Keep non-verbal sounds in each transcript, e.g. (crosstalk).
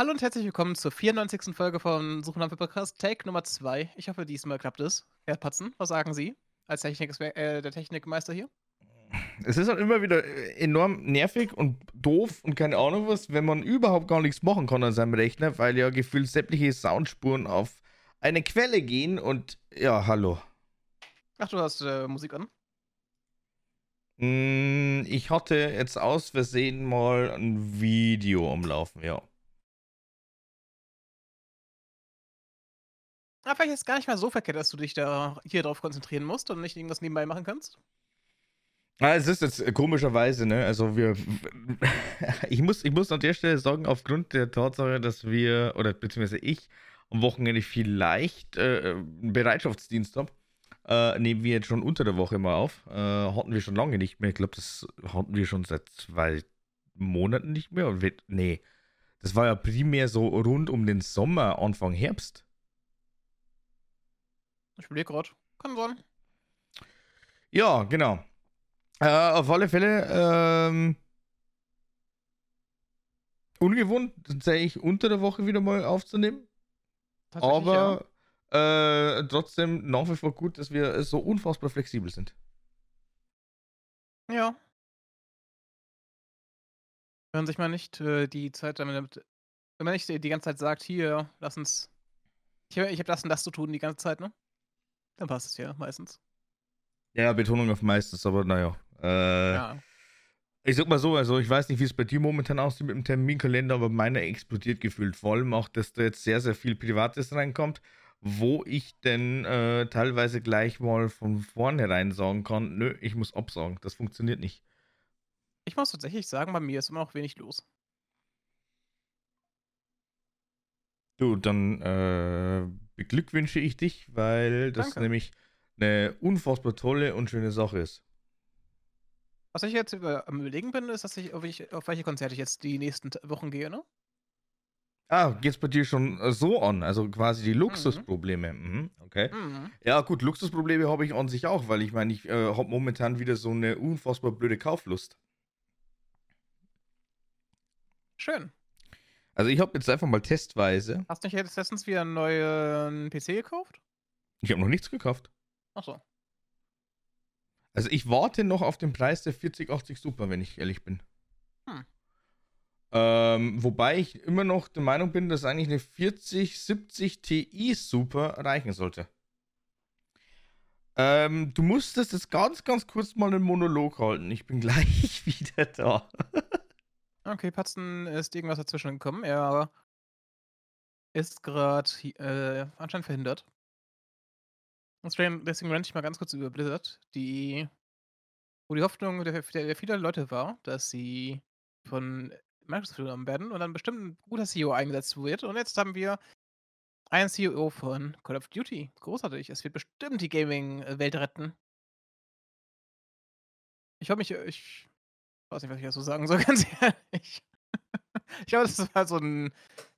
Hallo und herzlich willkommen zur 94. Folge von Suchen nach Podcast, Take Nummer 2. Ich hoffe, diesmal klappt es. Herr Patzen, was sagen Sie als Technik äh, der Technikmeister hier? Es ist halt immer wieder äh, enorm nervig und doof und keine Ahnung was, wenn man überhaupt gar nichts machen kann an seinem Rechner, weil ja gefühlt sämtliche Soundspuren auf eine Quelle gehen und ja, hallo. Ach, du hast äh, Musik an? Mm, ich hatte jetzt aus Versehen mal ein Video am Laufen, ja. Aber vielleicht ist es gar nicht mal so verkehrt, dass du dich da hier drauf konzentrieren musst und nicht irgendwas nebenbei machen kannst. Ah, es ist jetzt komischerweise, ne? Also wir (laughs) ich muss, ich muss an der Stelle sagen, aufgrund der Tatsache, dass wir, oder beziehungsweise ich am Wochenende vielleicht äh, einen Bereitschaftsdienst habe, äh, nehmen wir jetzt schon unter der Woche mal auf. Äh, hatten wir schon lange nicht mehr. Ich glaube, das hatten wir schon seit zwei Monaten nicht mehr. Nee, das war ja primär so rund um den Sommer, Anfang Herbst. Ich überlege gerade. Kann sein. Ja, genau. Äh, auf alle Fälle ähm, ungewohnt, tatsächlich unter der Woche wieder mal aufzunehmen. Aber ja. äh, trotzdem nach wie vor gut, dass wir so unfassbar flexibel sind. Ja. Wenn sich mal nicht äh, die Zeit damit, wenn man nicht die ganze Zeit sagt, hier, lass uns, ich, ich habe das und das zu tun die ganze Zeit, ne? Dann passt es ja meistens. Ja, Betonung auf meistens, aber naja. Äh, ja. Ich sag mal so, also ich weiß nicht, wie es bei dir momentan aussieht mit dem Terminkalender, aber meiner explodiert gefühlt. Vor allem auch, dass da jetzt sehr, sehr viel Privates reinkommt, wo ich denn äh, teilweise gleich mal von vornherein sagen kann, nö, ich muss absagen. Das funktioniert nicht. Ich muss tatsächlich sagen, bei mir ist immer noch wenig los. Du, dann äh, beglückwünsche ich dich, weil das Danke. nämlich eine unfassbar tolle und schöne Sache ist. Was ich jetzt über, am überlegen bin, ist, dass ich auf, ich, auf welche Konzerte ich jetzt die nächsten Wochen gehe, ne? Ah, geht's bei dir schon äh, so an? Also quasi die. Luxusprobleme. Mhm. Mhm, okay. Mhm. Ja, gut, Luxusprobleme habe ich an sich auch, weil ich meine, ich äh, habe momentan wieder so eine unfassbar blöde Kauflust. Schön. Also ich habe jetzt einfach mal testweise. Hast du nicht jetzt letztens wieder einen neuen PC gekauft? Ich habe noch nichts gekauft. Ach so. Also ich warte noch auf den Preis der 4080 Super, wenn ich ehrlich bin. Hm. Ähm, wobei ich immer noch der Meinung bin, dass eigentlich eine 4070 Ti Super reichen sollte. Ähm, du musstest jetzt ganz, ganz kurz mal einen Monolog halten. Ich bin (laughs) gleich wieder da. Okay, Patzen ist irgendwas dazwischen gekommen. Er ist gerade äh, anscheinend verhindert. Deswegen renne ich mal ganz kurz über Blizzard, die, wo die Hoffnung der, der, der vieler Leute war, dass sie von Microsoft genommen werden und dann bestimmt ein guter CEO eingesetzt wird. Und jetzt haben wir einen CEO von Call of Duty. Großartig. Es wird bestimmt die Gaming-Welt retten. Ich hoffe mich, ich weiß nicht, was ich dazu sagen soll, (laughs) ganz ehrlich. ich glaube, das war so ein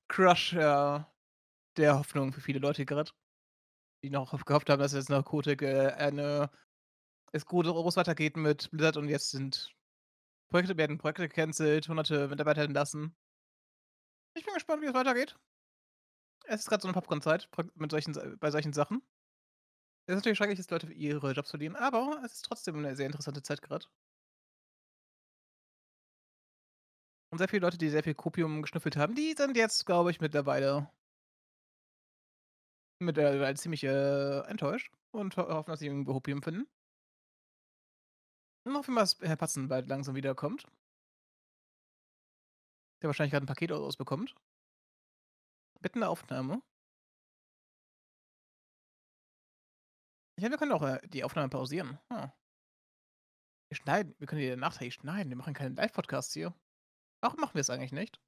Crush äh, der Hoffnung für viele Leute gerade. Die noch gehofft haben, dass jetzt nach Kotick äh, eine es gut groß weitergeht mit Blizzard und jetzt sind Projekte werden Projekte gecancelt, hunderte Mitarbeiter entlassen. Ich bin gespannt, wie es weitergeht. Es ist gerade so eine Popcorn-Zeit mit solchen, bei solchen Sachen. Es ist natürlich schrecklich, dass Leute ihre Jobs verlieren, aber es ist trotzdem eine sehr interessante Zeit gerade. Und sehr viele Leute, die sehr viel Kopium geschnüffelt haben, die sind jetzt, glaube ich, mittlerweile mittlerweile ziemlich äh, enttäuscht und ho hoffen, dass sie irgendwie Opium finden. Und hoffen dass Herr Patzen bald langsam wiederkommt. Der wahrscheinlich gerade ein Paket ausbekommt. Bitte eine Aufnahme. Ja, wir können auch äh, die Aufnahme pausieren. Hm. Wir schneiden, wir können die nachträglich schneiden. Wir machen keinen Live-Podcast hier. Warum machen wir es eigentlich nicht?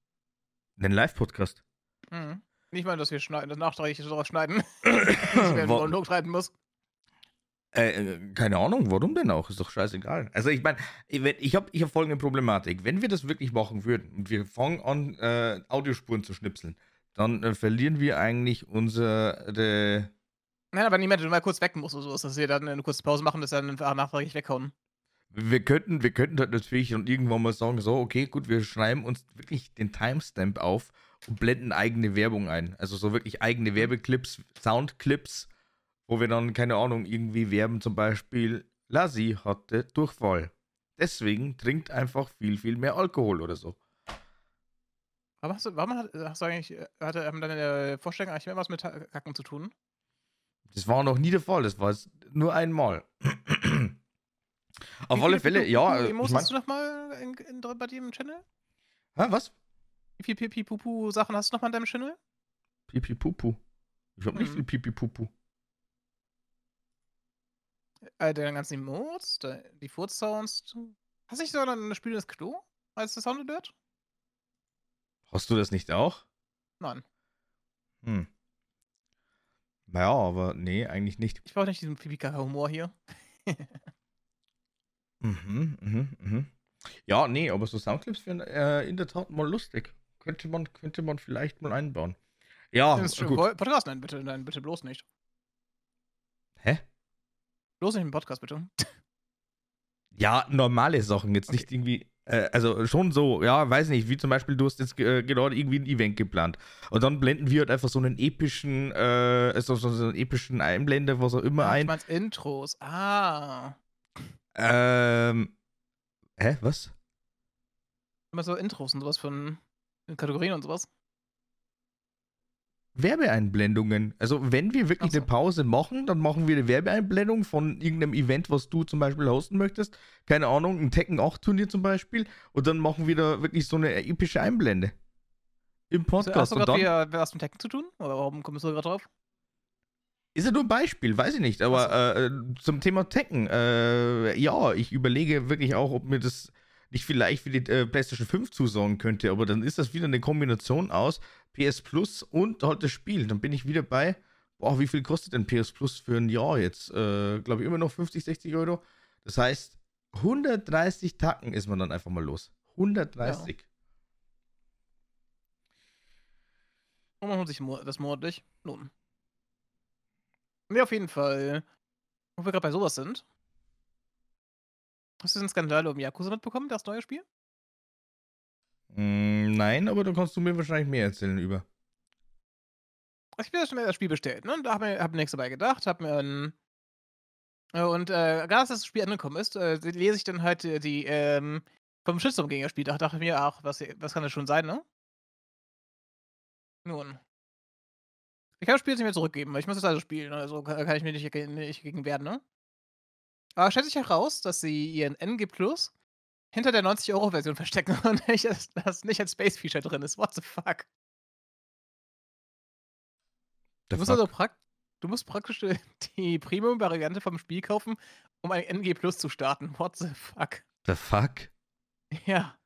Den Live-Podcast? Mhm. Nicht mal, dass wir schneiden, das nachträglich daraus schneiden. (coughs) (coughs) dass wir einen schneiden muss. Äh, äh, keine Ahnung, warum denn auch? Ist doch scheißegal. Also ich meine, ich habe ich hab folgende Problematik. Wenn wir das wirklich machen würden und wir fangen an, äh, Audiospuren zu schnipseln, dann äh, verlieren wir eigentlich unsere... Nein, aber niemand mal kurz weg muss oder so, dass wir dann eine kurze Pause machen, dass wir dann einfach nachträglich weghauen. Wir könnten, wir könnten halt natürlich dann irgendwann mal sagen, so, okay, gut, wir schreiben uns wirklich den Timestamp auf und blenden eigene Werbung ein. Also so wirklich eigene Mhm. Werbeclips, Soundclips, wo wir dann, keine Ahnung, irgendwie werben, zum Beispiel, Lassi hatte Durchfall. Deswegen trinkt einfach viel, viel mehr Alkohol oder so. Warum hast du, warum hat, hast du eigentlich, äh, hatte haben deine Vorstellungen eigentlich immer was mit Kacken zu tun? Das war noch nie der Fall, das war jetzt nur einmal. Auf alle Fälle, Pipi- ja. Emos Ich mein, hast du noch mal in, in, bei dir im Channel? Hä, was? Wie viele Pipi-Pupu-Sachen hast du noch mal in deinem Channel? Pipi Pupu. Ich hab nicht Mhm. viel Pipi Pupu. Äh, deine ganzen Emotes, die Furz-Sounds. Hast du nicht so ein spielendes Klo als das Sound wird? Hast du das nicht auch? Nein. Hm. Naja, aber nee, eigentlich nicht. Ich brauche nicht diesen Pipi-Humor hier. (laughs) Mhm, mhm, mhm. Ja, nee, aber so Soundclips wären äh, in der Tat mal lustig. Könnte man, könnte man vielleicht mal einbauen. Ja, Das ist schon gut. Pod- Podcast, nein, bitte, nein, bitte bloß nicht. Hä? Bloß nicht im Podcast, bitte. (laughs) Ja, normale Sachen, jetzt Okay. nicht irgendwie, äh, also schon so, ja, weiß nicht, wie zum Beispiel, du hast jetzt äh, gerade irgendwie ein Event geplant und dann blenden wir halt einfach so einen epischen, äh, so, so, so einen epischen Einblender, was auch immer Ach, ein. meinst Intros. Ah. Ähm, hä, was? Immer so Intros und sowas von Kategorien und sowas. Werbeeinblendungen. Also, wenn wir wirklich so. eine Pause machen, dann machen wir eine Werbeeinblendung von irgendeinem Event, was du zum Beispiel hosten möchtest. Keine Ahnung, ein Tekken 8 Turnier zum Beispiel. Und dann machen wir da wirklich so eine epische Einblende. Im Hast Podcast. du Und gerade dann wieder was mit Tekken zu tun? Oder warum kommst du gerade drauf? Ist ja nur ein Beispiel, weiß ich nicht. Aber äh, zum Thema Tekken, äh, ja, ich überlege wirklich auch, ob mir das nicht vielleicht für die äh, PlayStation 5 zusagen könnte. Aber dann ist das wieder eine Kombination aus PS Plus und halt das Spiel. Dann bin ich wieder bei, boah, wie viel kostet denn PS Plus für ein Jahr jetzt? Äh, Glaube ich immer noch 50, 60 Euro. Das heißt, 130 Tacken ist man dann einfach mal los. 130. Und man sich das monatlich lohnen. Nee, auf jeden Fall. Wo wir gerade bei sowas sind. Hast du den Skandal um Yakuza mitbekommen, das neue Spiel? Mm, nein, aber da kannst du mir wahrscheinlich mehr erzählen über. Ich habe mir das Spiel bestellt, ne? Da habe mir hab nichts dabei gedacht, habe mir ein. Äh, Und äh, gerade als das Spiel angekommen ist, äh, lese ich dann halt äh, die ähm, vom Shitstorm gegen das Spiel. Da dachte ich mir, ach, was, was kann das schon sein, ne? Nun. Ich kann das Spiel jetzt nicht mehr zurückgeben, weil ich muss es also spielen, also kann, ich mir nicht, nicht gegen werden, ne? Aber stellt sich heraus, dass sie ihren NG Plus hinter der 90-Euro-Version verstecken (laughs) und nicht, dass das nicht als Space-Feature drin ist. What the fuck? The Du musst fuck? also prakt du musst praktisch die Premium-Variante vom Spiel kaufen, um ein NG Plus zu starten. What the fuck? The fuck? Ja.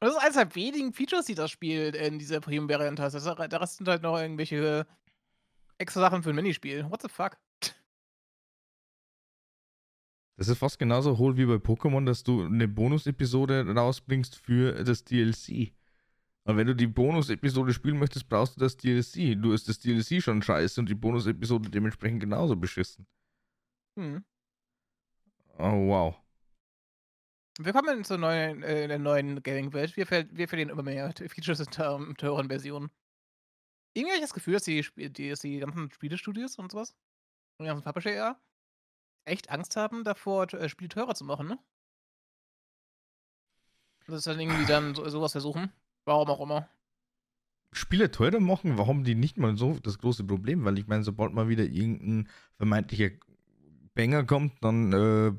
Das ist eines der wenigen Features, die das Spiel in dieser Premium-Variante hat. Der Rest sind halt noch irgendwelche extra Sachen für ein Minispiel. What the fuck? Das ist fast genauso hohl wie bei Pokémon, dass du eine Bonus-Episode rausbringst für das DLC. Aber wenn du die Bonus-Episode spielen möchtest, brauchst du das DLC. Du ist das DLC schon scheiße und die Bonus-Episode dementsprechend genauso beschissen. Hm. Oh, wow. Willkommen zur neuen, äh, der neuen Gaming-Welt. Wir, wir verlieren immer mehr (laughs) Features in teuren, Versionen. Irgendwie habe ich das Gefühl, dass die, die, dass die ganzen Spielestudios und sowas, und die ganzen Publisher ja, echt Angst haben davor, äh, Spiele teurer zu machen, ne? Das ist dann irgendwie dann so, sowas versuchen. Warum auch immer. Spiele teurer machen, warum die nicht mal so das große Problem? Weil ich meine, sobald mal wieder irgendein vermeintlicher Banger kommt, dann äh,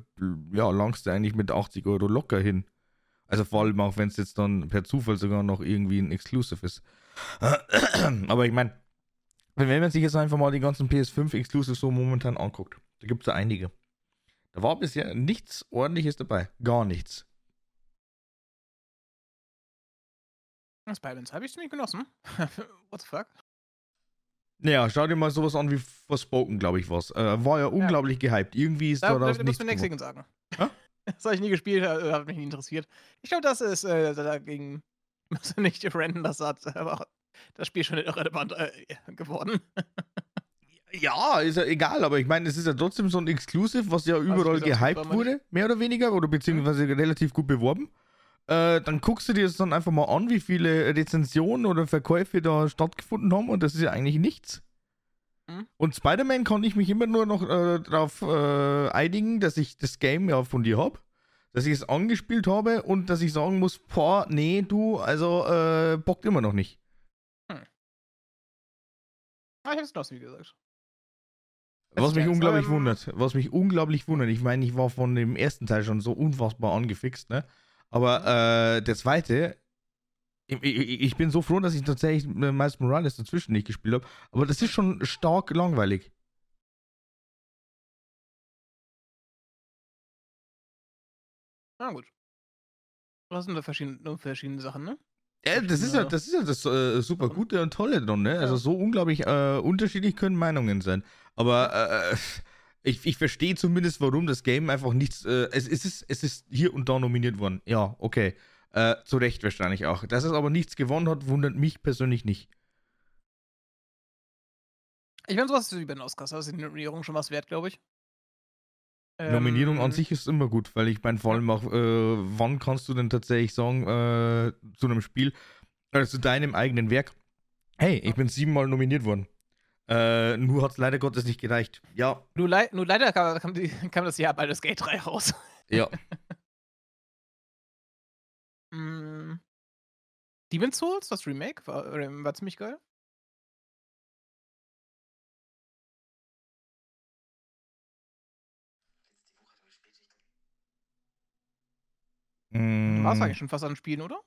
ja, langst du eigentlich mit 80 Euro locker hin. Also vor allem auch, wenn es jetzt dann per Zufall sogar noch irgendwie ein Exclusive ist. (clears throat) Aber ich meine, wenn man sich jetzt einfach mal die ganzen PS5 Exclusives so momentan anguckt, da gibt es da einige. Da war bisher nichts ordentliches dabei. Gar nichts. Das Balance habe ich ziemlich genossen. (laughs) What the fuck? Naja, schau dir mal sowas an wie Forspoken, glaube ich, was. Äh, war ja unglaublich gehypt. Irgendwie ist Da, da, daraus da nichts musst du geworden. gegen sagen. Hä? (laughs) Das habe ich nie gespielt, äh, hat mich nie interessiert. Ich glaube, das ist äh, dagegen. (laughs) Muss nicht random, das hat aber das Spiel schon irrelevant äh, geworden. (laughs) Ja, ist ja egal, aber ich meine, es ist ja trotzdem so ein Exclusive, was ja überall gesagt, gehypt wurde, mehr oder weniger, oder beziehungsweise relativ gut beworben. Äh, dann guckst du dir das dann einfach mal an, wie viele Rezensionen oder Verkäufe da stattgefunden haben, und das ist ja eigentlich nichts. Mhm. Und Spider-Man konnte ich mich immer nur noch äh, darauf äh, einigen, dass ich das Game ja von dir habe, dass ich es angespielt habe und dass ich sagen muss, boah, nee, du, also äh, bockt immer noch nicht. Ah, ich hab's genossen, wie gesagt. Was mich unglaublich ähm, wundert. Was mich unglaublich wundert. Ich meine, ich war von dem ersten Teil schon so unfassbar angefixt, ne? Aber äh, der zweite, ich, ich, ich bin so froh, dass ich tatsächlich äh, Miles Morales dazwischen nicht gespielt habe. Aber das ist schon stark langweilig. Na gut. Was sind da verschiedene, verschiedene Sachen, ne? Ja, das ist ja das, ist ja das äh, super Gute und Tolle dran, ne? Also so unglaublich äh, unterschiedlich können Meinungen sein. Aber äh, ich, ich verstehe zumindest, warum das Game einfach nichts. Äh, es, es, ist, es ist hier und da nominiert worden. Ja, okay. Äh, zu Recht wahrscheinlich auch. Dass es aber nichts gewonnen hat, wundert mich persönlich nicht. Ich meine, sowas wie bei den Oscars. Das ist die Nominierung schon was wert, glaube ich. Nominierung an Ähm, sich ist immer gut, weil ich meine, vor allem auch, äh, wann kannst du denn tatsächlich sagen, äh, zu einem Spiel, oder zu deinem eigenen Werk, hey, ich bin siebenmal nominiert worden. Äh, nur hat es leider Gottes nicht gereicht. Ja, Nur, lei nur leider kam, kam, die, (laughs) kam das Jahr Baldur's Gate 3 raus. (laughs) ja. mm. Demon's Souls, das Remake, war, äh, war ziemlich geil. Mm, War es eigentlich schon fast an Spielen, oder?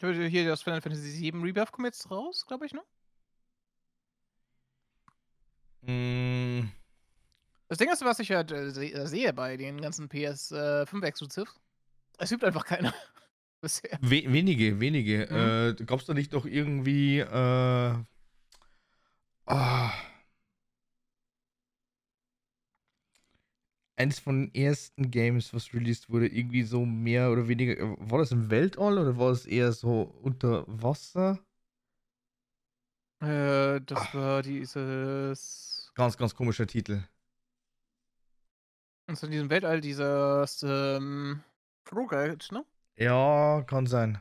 Hier das Final Fantasy VII Rebirth kommt jetzt raus, glaube ich, ne? Mm, Das Ding ist, was ich halt äh, äh, sehe bei den ganzen PS5 Exclusives, es gibt einfach keine (laughs) bisher. we wenige, wenige. Mhm. Äh, es da nicht doch irgendwie, äh, ah, eins von den ersten Games, was released wurde, irgendwie so mehr oder weniger. äh, War das im Weltall oder war es eher so unter Wasser? Äh, das Ah. war dieses. Ganz, ganz komischer Titel. Und in diesem Weltall dieses. Ähm, Roguelite, ne? Ja, kann sein.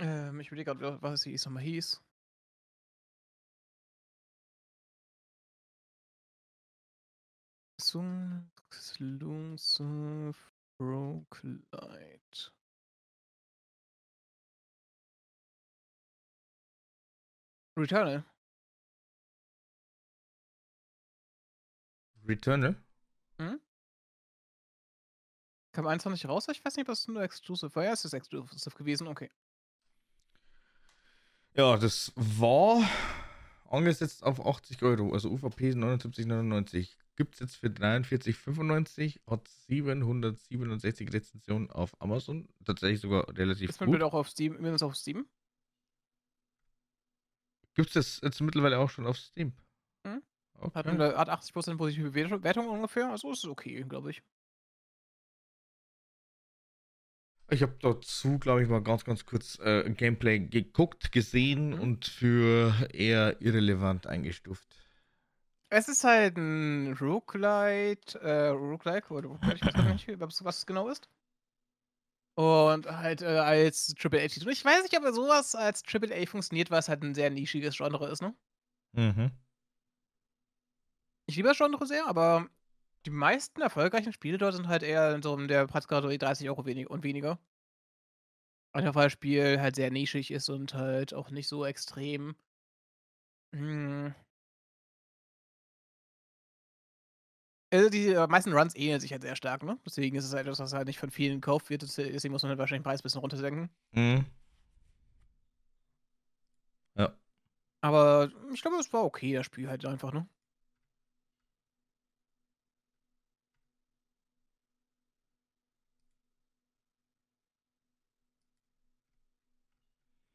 Ähm, ich überlege gerade, was es nochmal hieß. Sung. Exclusive Roguelite. Returnal. Returnal? Kam 21 raus? Ich weiß nicht, ob das nur Exclusive war. Ja, es ist Exclusive gewesen, okay. Ja, das war angesetzt auf 80 Euro, also UVP 79,99. Gibt es jetzt für 43,95, hat 767 Rezensionen auf Amazon. Tatsächlich sogar relativ Ist man gut. bitte auch auf Steam, übrigens auf Steam? Gibt es das jetzt mittlerweile auch schon auf Steam? Okay. Hat, hat 80% positive Wertung ungefähr, also ist es okay, glaube ich. Ich habe dazu, glaube ich, mal ganz, ganz kurz äh, Gameplay geguckt, gesehen Mhm. und für eher irrelevant eingestuft. Es ist halt ein Roguelite, äh, Roguelike, oder Roguelite, ich weiß gar nicht, was was es genau ist. Und halt äh, als AAA-Titel. Ich weiß nicht, ob sowas als AAA funktioniert, weil es halt ein sehr nischiges Genre ist, ne? Mhm. Ich liebe das Genre sehr, aber die meisten erfolgreichen Spiele dort sind halt eher in so in der Preiskategorie 30 Euro wenig und weniger. Einfach weil das Spiel halt sehr nischig ist und halt auch nicht so extrem. Hm. Also die äh, meisten Runs ähneln sich halt sehr stark, ne? Deswegen ist es halt etwas, was halt nicht von vielen gekauft wird. des- Deswegen muss man halt wahrscheinlich den Preis ein bisschen runtersenken. Mhm. Ja. Aber ich glaube, es war okay, das Spiel halt einfach, ne?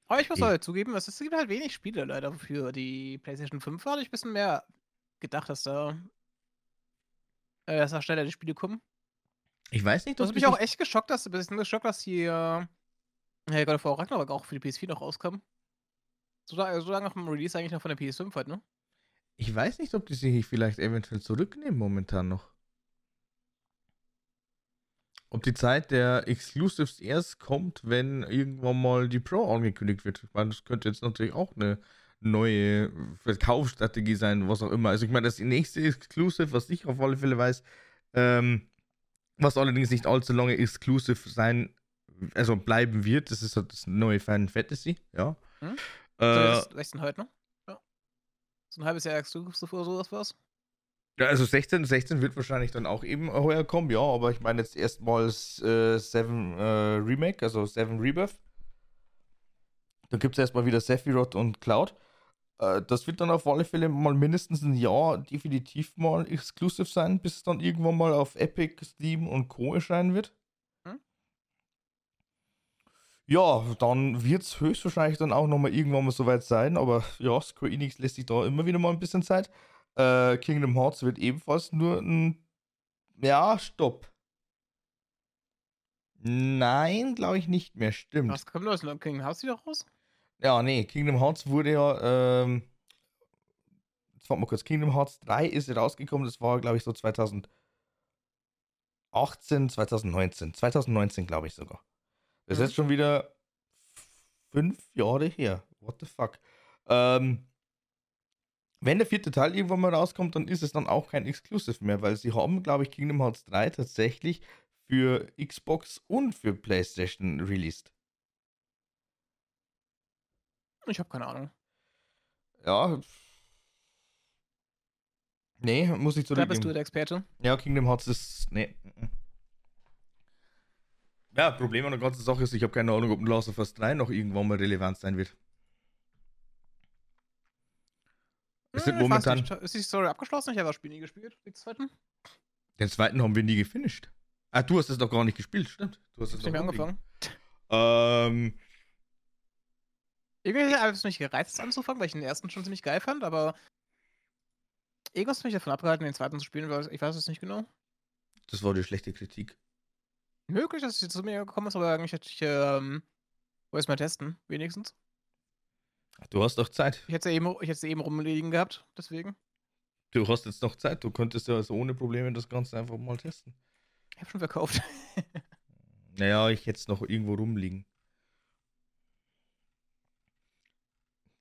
Aber ich muss Ich- halt zugeben, es es gibt halt wenig Spiele leider für die PlayStation 5. Da hatte ich ein bisschen mehr gedacht, dass da, äh, dass da schneller die Spiele kommen. Ich weiß nicht, Das ob hat mich ich auch echt geschockt, dass, ein bisschen geschockt, dass hier äh, God of War Ragnarok auch für die PS4 noch rauskam. So, so lange nach dem Release eigentlich noch von der PS5 halt, ne? Ich weiß nicht, ob die sich vielleicht eventuell zurücknehmen momentan noch. Ob die Zeit der Exclusives erst kommt, wenn irgendwann mal die Pro angekündigt wird. Ich meine, das könnte jetzt natürlich auch eine neue Verkaufsstrategie sein, was auch immer. Also ich meine, das nächste Exclusive, was ich auf alle Fälle weiß, ähm, was allerdings nicht allzu lange Exclusive sein, also bleiben wird, das ist halt das neue Final Fantasy, ja. Hm? Äh, so, 16 heute noch? Ja. So ein halbes Jahr Exclusive oder sowas war's? Ja, also 16, 16 wird wahrscheinlich dann auch eben heuer kommen, ja, aber ich meine jetzt erstmals äh, 7 äh, Remake, also 7 Rebirth. Dann gibt es erstmal wieder Sephiroth und Cloud. Äh, das wird dann auf alle Fälle mal mindestens ein Jahr definitiv mal exclusive sein, bis es dann irgendwann mal auf Epic, Steam und Co. erscheinen wird. Hm? Ja, dann wird es höchstwahrscheinlich dann auch nochmal irgendwann mal soweit sein, aber ja, Square Enix lässt sich da immer wieder mal ein bisschen Zeit. Äh, Kingdom Hearts wird ebenfalls nur ein. Ja, stopp. Nein, glaube ich nicht mehr, stimmt. Was kommt los? Kingdom Hearts wieder raus? Ja, nee, Kingdom Hearts wurde ja, ähm, jetzt warte mal kurz, Kingdom Hearts 3 ist rausgekommen, das war, glaube ich, so 2018, 2019, 2019, glaube ich sogar. Das mhm. ist jetzt schon wieder fünf Jahre her. What the fuck? Ähm, wenn der vierte Teil irgendwann mal rauskommt, dann ist es dann auch kein Exclusive mehr, weil sie haben, glaube ich, Kingdom Hearts 3 tatsächlich für Xbox und für PlayStation released. Ich habe keine Ahnung. Ja. Nee, muss ich zurückgeben. Da bist du der Experte. Ja, Kingdom Hearts ist. Nee. Ja, Problem an der ganzen Sache ist, ich habe keine Ahnung, ob ein Last of Us 3 noch irgendwann mal relevant sein wird. Es sind hm, momentan. Ist die Story abgeschlossen? Ich habe das Spiel nie gespielt. Den zweiten? Den zweiten haben wir nie gefinisht. Ah, du hast es doch gar nicht gespielt, stimmt. Du hast es nicht angefangen. Ähm, irgendwie habe ich es nicht gereizt anzufangen, weil ich den ersten schon ziemlich geil fand, aber irgendwas hat mich davon abgehalten, den zweiten zu spielen, weil ich weiß es nicht genau. Das war die schlechte Kritik. Möglich, dass es zu mir gekommen ist, aber eigentlich hätte ich, ähm, wo ist mal testen, wenigstens. Du hast doch Zeit. Ich hätte es eben, ich eben rumliegen gehabt, deswegen. Du hast jetzt noch Zeit, du könntest ja also ohne Probleme das Ganze einfach mal testen. Ich habe schon verkauft. (laughs) naja, ich hätte es noch irgendwo rumliegen.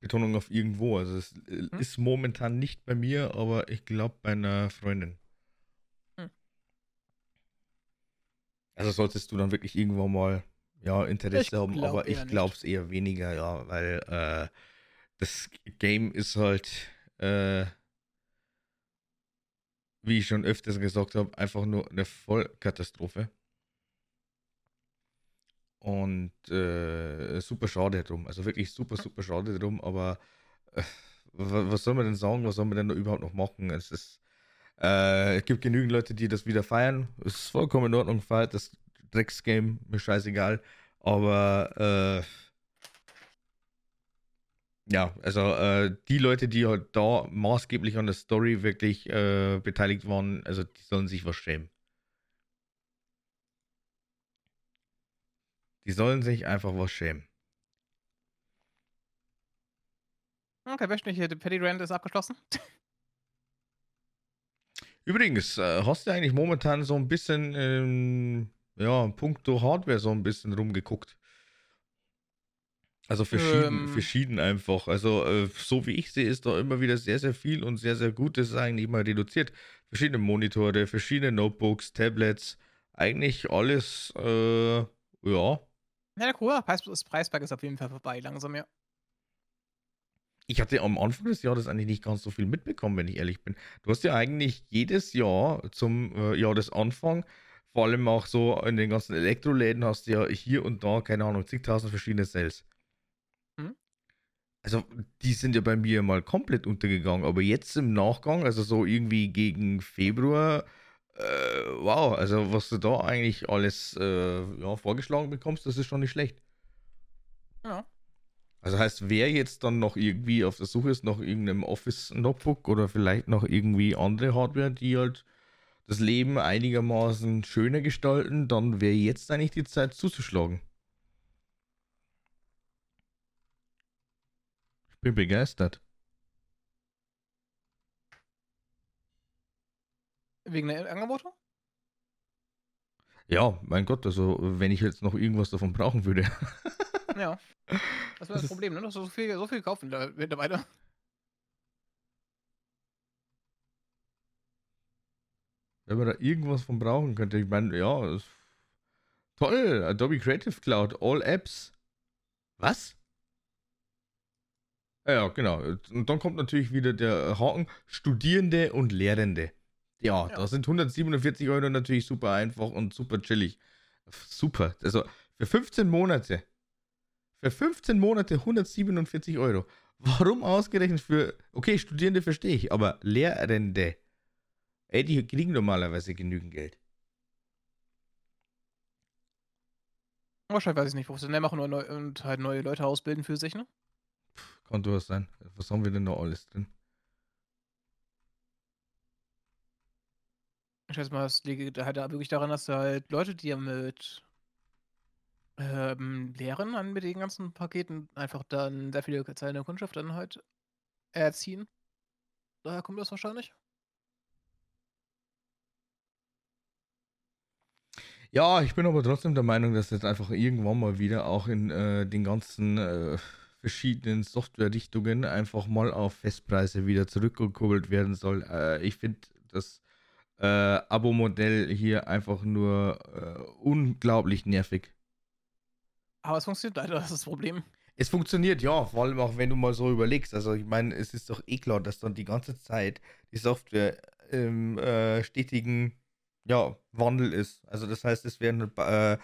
Betonung auf irgendwo. Also es äh, hm? ist momentan nicht bei mir, aber ich glaube bei einer Freundin. Hm. Also solltest du dann wirklich irgendwann mal ja, Interesse ich haben, aber ich glaube es eher weniger, ja, weil äh, das Game ist halt, äh, wie ich schon öfters gesagt habe, einfach nur eine Vollkatastrophe. Und äh, super schade drum. Also wirklich super, super schade drum. Aber äh, was soll man denn sagen? Was soll man denn da überhaupt noch machen? Es ist, äh, es gibt genügend Leute, die das wieder feiern. Es ist vollkommen in Ordnung, feiert das Drecksgame, mir scheißegal. Aber äh, ja, also äh, die Leute, die halt da maßgeblich an der Story wirklich äh, beteiligt waren, also die sollen sich was schämen. Die sollen sich einfach was schämen. Okay, der Petty Rand ist abgeschlossen. Übrigens, äh, hast du eigentlich momentan so ein bisschen, ähm, ja, puncto Hardware so ein bisschen rumgeguckt? Also verschieden, ähm, verschieden einfach. Also, äh, so wie ich sehe, ist da immer wieder sehr, sehr viel und sehr, sehr gut. Das ist eigentlich mal reduziert. Verschiedene Monitore, verschiedene Notebooks, Tablets, eigentlich alles, äh, ja, ja, cool. Das Preisberg ist auf jeden Fall vorbei, langsam, ja. Ich hatte am Anfang des Jahres eigentlich nicht ganz so viel mitbekommen, wenn ich ehrlich bin. Du hast ja eigentlich jedes Jahr zum äh, Jahresanfang, vor allem auch so in den ganzen Elektroläden, hast du ja hier und da, keine Ahnung, zigtausend verschiedene Sales. Hm? Also, die sind ja bei mir mal komplett untergegangen, aber jetzt im Nachgang, also so irgendwie gegen Februar, äh, wow, also was du da eigentlich alles äh, ja, vorgeschlagen bekommst, das ist schon nicht schlecht. Ja. Also heißt, wer jetzt dann noch irgendwie auf der Suche ist nach irgendeinem Office-Notebook oder vielleicht noch irgendwie andere Hardware, die halt das Leben einigermaßen schöner gestalten, dann wäre jetzt eigentlich die Zeit zuzuschlagen. Ich bin begeistert. Wegen der Angebote? Ja, mein Gott, also wenn ich jetzt noch irgendwas davon brauchen würde. Ja. Das wäre das, Problem, ne? Dass du so viel, so viel kaufen mittlerweile. Wenn man da irgendwas von brauchen könnte, ich meine, ja, toll, Adobe Creative Cloud, All Apps. Was? Ja, genau. Und dann kommt natürlich wieder der Haken, Studierende und Lehrende. Ja, ja. da sind 147 Euro natürlich super einfach und super chillig. Super. Also für 15 Monate. Für 15 Monate 147 Euro. Warum ausgerechnet für, okay, Studierende verstehe ich, aber Lehrende, ey, die kriegen normalerweise genügend Geld. Wahrscheinlich weiß ich nicht, Professionell machen nur neu und halt neue Leute ausbilden für sich, ne? Kann durchaus sein. Was haben wir denn noch alles drin? Ich schätze mal, es liegt halt wirklich daran, dass da halt Leute, die ja mit ähm, Lehren an mit den ganzen Paketen einfach dann sehr viele zahlende Kundschaft dann halt erziehen. Daher kommt das wahrscheinlich. Ja, ich bin aber trotzdem der Meinung, dass jetzt einfach irgendwann mal wieder auch in äh, den ganzen äh, verschiedenen Softwarerichtungen einfach mal auf Festpreise wieder zurückgekurbelt werden soll. Äh, ich finde das äh, Abo-Modell hier einfach nur äh, unglaublich nervig. Aber es funktioniert leider, das ist das Problem. Es funktioniert, ja, vor allem auch wenn du mal so überlegst. Also ich meine, es ist doch eh klar, dass dann die ganze Zeit die Software im äh, stetigen ja, Wandel ist. Also das heißt, es werden äh,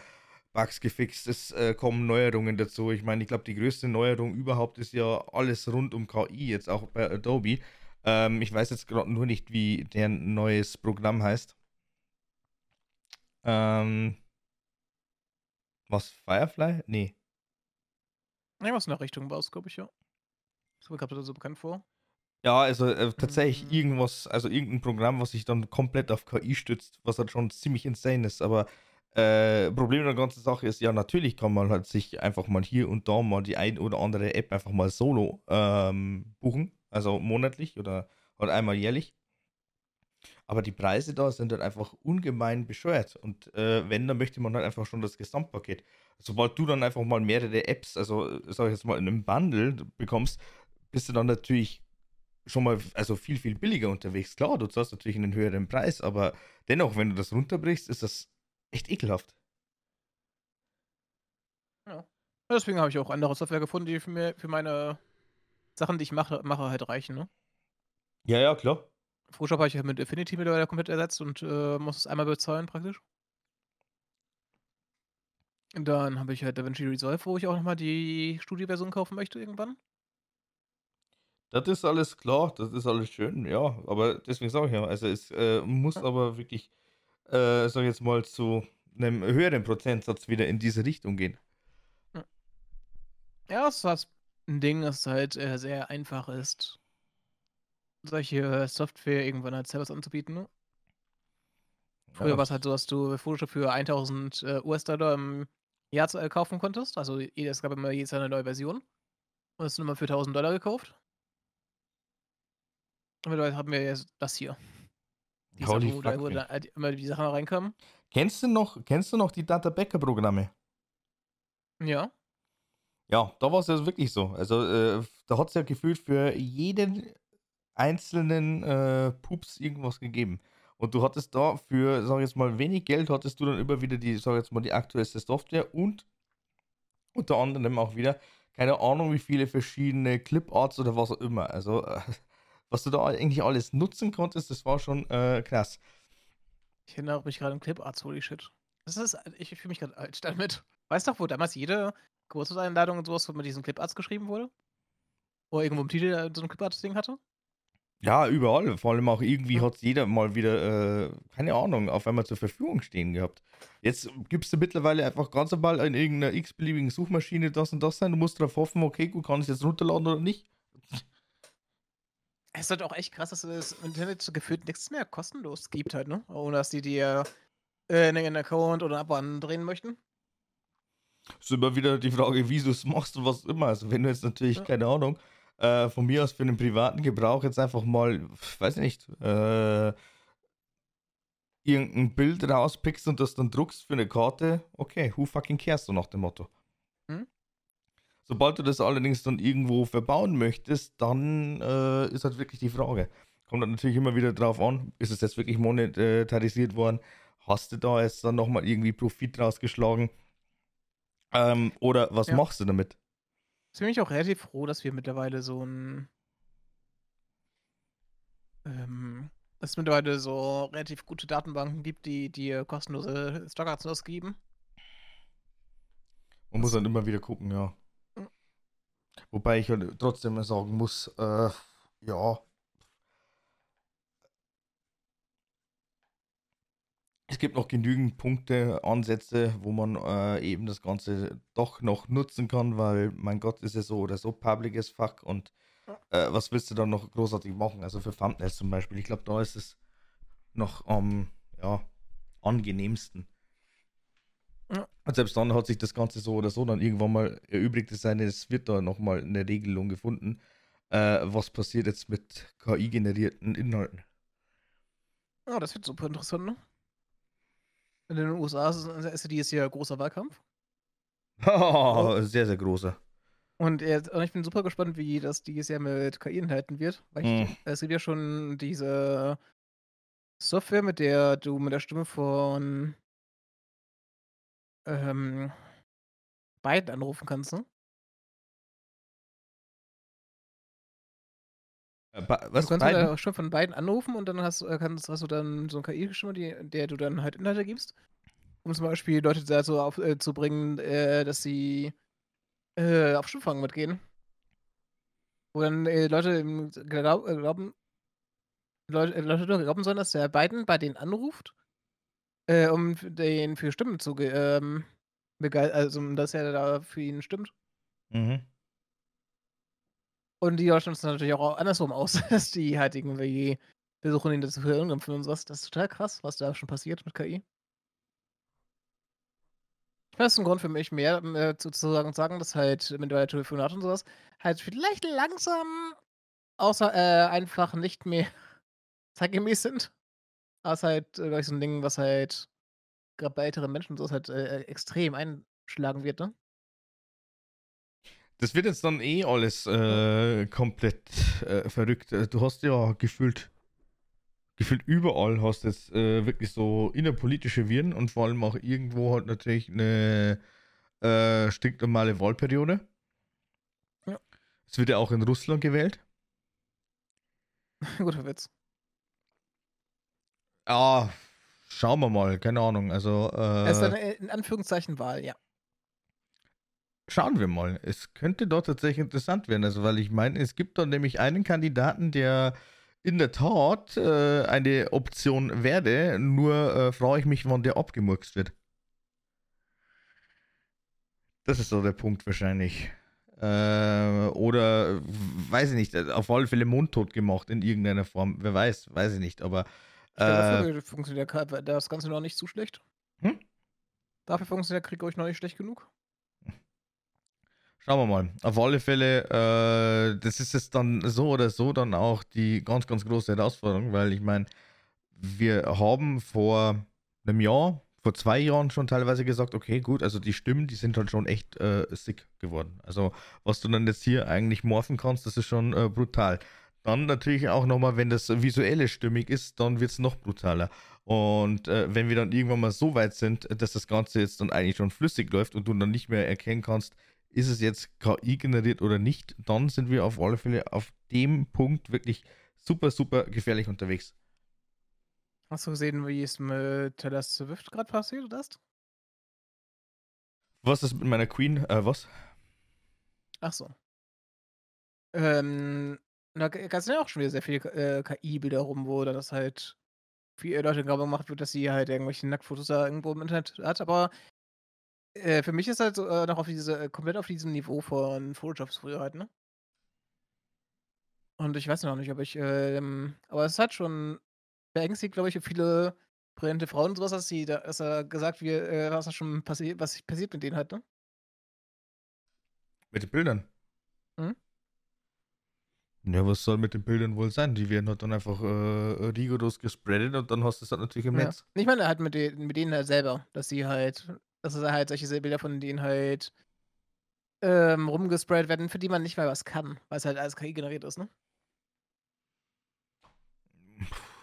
Bugs gefixt, es äh, kommen Neuerungen dazu. Ich meine, ich glaube, die größte Neuerung überhaupt ist ja alles rund um KI, jetzt auch bei Adobe. Ähm, ich weiß jetzt gerade nur nicht, wie deren neues Programm heißt. Ähm, was? Firefly? Nee. Irgendwas in der Richtung war es, glaube ich, ja. Das kommt mir so bekannt vor. Ja, also äh, tatsächlich mhm. irgendwas, also irgendein Programm, was sich dann komplett auf KI stützt, was halt schon ziemlich insane ist. Aber äh, Problem der ganzen Sache ist, ja, natürlich kann man halt sich einfach mal hier und da mal die ein oder andere App einfach mal solo ähm, buchen. Also monatlich oder halt einmal jährlich. Aber die Preise da sind halt einfach ungemein bescheuert. Und äh, wenn, dann möchte man halt einfach schon das Gesamtpaket. Sobald du dann einfach mal mehrere Apps, also sag ich jetzt mal in einem Bundle bekommst, bist du dann natürlich schon mal also viel, viel billiger unterwegs. Klar, du zahlst natürlich einen höheren Preis, aber dennoch, wenn du das runterbrichst, ist das echt ekelhaft. Ja. Deswegen habe ich auch andere Software gefunden, die für, mir, für meine Sachen, die ich mache, mache halt reichen, ne? Ja, ja, klar. Photoshop habe ich halt mit Affinity mittlerweile komplett ersetzt und äh, muss es einmal bezahlen praktisch. Und dann habe ich halt DaVinci Resolve, wo ich auch nochmal die Studioversion kaufen möchte irgendwann. Das ist alles klar, das ist alles schön, ja. Aber deswegen sage ich ja, also es äh, muss aber wirklich, äh, sag ich jetzt mal, zu einem höheren Prozentsatz wieder in diese Richtung gehen. Ja, es ist ein Ding, das halt äh, sehr einfach ist, solche Software irgendwann als Service anzubieten. Ne? Früher ja. war es halt so, dass du Photoshop für 1000 äh, US-Dollar im Jahr äh, kaufen konntest. Also es gab immer jedes Jahr eine neue Version. Und das ist immer für 1000 Dollar gekauft. Mittlerweile haben wir jetzt das hier. Die Holy Sachen, wo, da, wo da halt immer die Sachen reinkommen. Kennst du noch, kennst du noch die Data Backup Programme? Ja. Ja, da war es ja wirklich so. Also, äh, da hat es ja gefühlt für jeden einzelnen äh, Pups irgendwas gegeben. Und du hattest da für, sag ich jetzt mal, wenig Geld, hattest du dann immer wieder die, sag ich jetzt mal, die aktuellste Software und unter anderem auch wieder, keine Ahnung, wie viele verschiedene Cliparts oder was auch immer. Also, äh, was du da eigentlich alles nutzen konntest, das war schon äh, krass. Ich erinnere mich gerade an Cliparts, holy shit. Das ist, ich fühle mich gerade alt damit. Weißt du, wo damals jede Geburtstagseinladung und sowas mit diesen Cliparts geschrieben wurde? Oder irgendwo im Titel so ein Cliparts-Ding hatte? Ja, überall. Vor allem auch irgendwie hat jeder mal wieder, äh, keine Ahnung, auf einmal zur Verfügung stehen gehabt. Jetzt gibst du mittlerweile einfach ganz normal in irgendeiner x-beliebigen Suchmaschine das und das sein. Du musst darauf hoffen, okay, gut, kann ich es jetzt runterladen oder nicht. Es ist halt auch echt krass, dass es im Internet gefühlt nichts mehr kostenlos gibt halt, ne? Ohne dass die dir äh, einen Account oder ein Abo andrehen möchten. Ist immer wieder die Frage, wie du es machst und was immer. Also wenn du jetzt natürlich, ja. keine Ahnung, äh, von mir aus für den privaten Gebrauch jetzt einfach mal, weiß ich nicht, äh, irgendein Bild rauspickst und das dann druckst für eine Karte, okay, who fucking cares, so nach dem Motto. Sobald du das allerdings dann irgendwo verbauen möchtest, dann äh, ist halt wirklich die Frage. Kommt dann natürlich immer wieder drauf an, ist es jetzt wirklich monetarisiert worden? Hast du da jetzt dann nochmal irgendwie Profit rausgeschlagen? Ähm, oder was Ja. machst du damit? Ich bin ich auch relativ froh, dass wir mittlerweile so ein. Ähm, dass es mittlerweile so relativ gute Datenbanken gibt, die dir kostenlose Stockaktien ausgeben. Man muss dann immer wieder gucken, ja. Wobei ich halt trotzdem mal sagen muss, äh, ja. Es gibt noch genügend Punkte, Ansätze, wo man äh, eben das Ganze doch noch nutzen kann, weil, mein Gott, ist es so oder so public as fuck und äh, was willst du dann noch großartig machen? Also für Thumbnails zum Beispiel, ich glaube, da ist es noch am ja, angenehmsten. Ja. Und selbst dann hat sich das Ganze so oder so dann irgendwann mal erübrigt. Es sei denn, es wird da nochmal eine Regelung gefunden. Äh, was passiert jetzt mit KI-generierten Inhalten? Ja, das wird super interessant, ne? In den USA ist, es- ist ja dieses Jahr großer Wahlkampf. (laughs) sehr, sehr großer. Und, jetzt, und ich bin super gespannt, wie das dieses Jahr mit KI-Inhalten wird. Weil ich, Mhm. es gibt ja schon diese Software, mit der du mit der Stimme von ähm, Biden anrufen kannst, ne? Äh, ba- Du was? kannst mit Biden? der Stimme von beiden anrufen und dann hast, äh, kannst, hast du dann so eine KI-Stimme, die, der du dann halt Inhalte gibst. Um zum Beispiel Leute dazu auf, äh, zu bringen, äh, dass sie äh, auf Schifffahrung mitgehen. Wo dann äh, Leute glaub, glauben, Leute, Leute glauben sollen, dass der Biden bei denen anruft, äh, um den für Stimmen zu ähm, also um dass er da für ihn stimmt. Mhm. Und die Leute nutzen das natürlich auch andersrum aus, (laughs) dass die halt irgendwie versuchen, ihn dazu zu verunglimpfen und sowas. Das ist total krass, was da schon passiert mit KI. Das ist ein Grund für mich mehr äh, zu, zu sagen, sagen, dass halt mittlerweile Telefonate und sowas halt vielleicht langsam außer äh, einfach nicht mehr (laughs) zeitgemäß sind. Aber es ist halt, äh, glaub ich, so ein Ding, was halt gerade bei älteren Menschen sowas halt äh, äh, extrem einschlagen wird, ne? Das wird jetzt dann eh alles äh, komplett äh, verrückt. Äh, Du hast ja gefühlt, gefühlt überall hast jetzt wirklich so innerpolitische Viren und vor allem auch irgendwo halt natürlich eine stinknormale Wahlperiode. Ja. Es wird ja auch in Russland gewählt. (laughs) Guter Witz. Ah, schauen wir mal, keine Ahnung. Also, Es ist äh, eine äh, in Anführungszeichen Wahl, ja. Schauen wir mal. Es könnte dort tatsächlich interessant werden. Also, weil ich meine, es gibt dort nämlich einen Kandidaten, der in der Tat äh, eine Option werde. Nur äh, frage ich mich, wann der abgemurkst wird. Das ist so der Punkt wahrscheinlich. Äh, oder, weiß ich nicht, auf alle Fälle mundtot gemacht in irgendeiner Form. Wer weiß, weiß ich nicht. Aber äh, dafür funktioniert der das Ganze noch nicht zu schlecht. Hm? Dafür funktioniert der Krieg, ich, noch nicht schlecht genug. Schauen wir mal. Auf alle Fälle, äh, das ist jetzt dann so oder so dann auch die ganz, ganz große Herausforderung, weil ich meine, wir haben vor einem Jahr, vor zwei Jahren schon teilweise gesagt, okay, gut, also die Stimmen, die sind halt schon echt äh, sick geworden. Also was du dann jetzt hier eigentlich morphen kannst, das ist schon äh, brutal. Dann natürlich auch nochmal, wenn das visuelle stimmig ist, dann wird es noch brutaler. Und äh, wenn wir dann irgendwann mal so weit sind, dass das Ganze jetzt dann eigentlich schon flüssig läuft und du dann nicht mehr erkennen kannst, ist es jetzt KI generiert oder nicht, dann sind wir auf alle Fälle auf dem Punkt wirklich super, super gefährlich unterwegs. Hast du gesehen, wie es mit Taylor Swift gerade passiert ist? Was ist mit meiner Queen? Äh, was? Ach so. Ähm, da gab es ja auch schon wieder sehr viele äh, KI-Bilder rum, wo dann das halt viele Leute Werbung gemacht wird, dass sie halt irgendwelche Nacktfotos da irgendwo im Internet hat. Aber äh, für mich ist halt so, äh, noch auf diese, äh, komplett auf diesem Niveau von Photoshops früher halt, ne? Und ich weiß noch nicht, ob ich, ähm, aber es hat schon beängstigt, glaube ich, für viele brillante Frauen und sowas, dass sie da, dass er gesagt wird, äh, was da schon passiert, was passiert mit denen halt, ne? Mit den Bildern? Mhm. Ja, was soll mit den Bildern wohl sein? Die werden halt dann einfach äh, rigoros gespreadet und dann hast du es halt natürlich im Ja. Netz. Ich meine halt mit, den, mit denen halt selber, dass sie halt, dass es halt solche Bilder von denen halt ähm, rumgesprayt werden, für die man nicht mal was kann, weil es halt alles KI generiert ist, ne?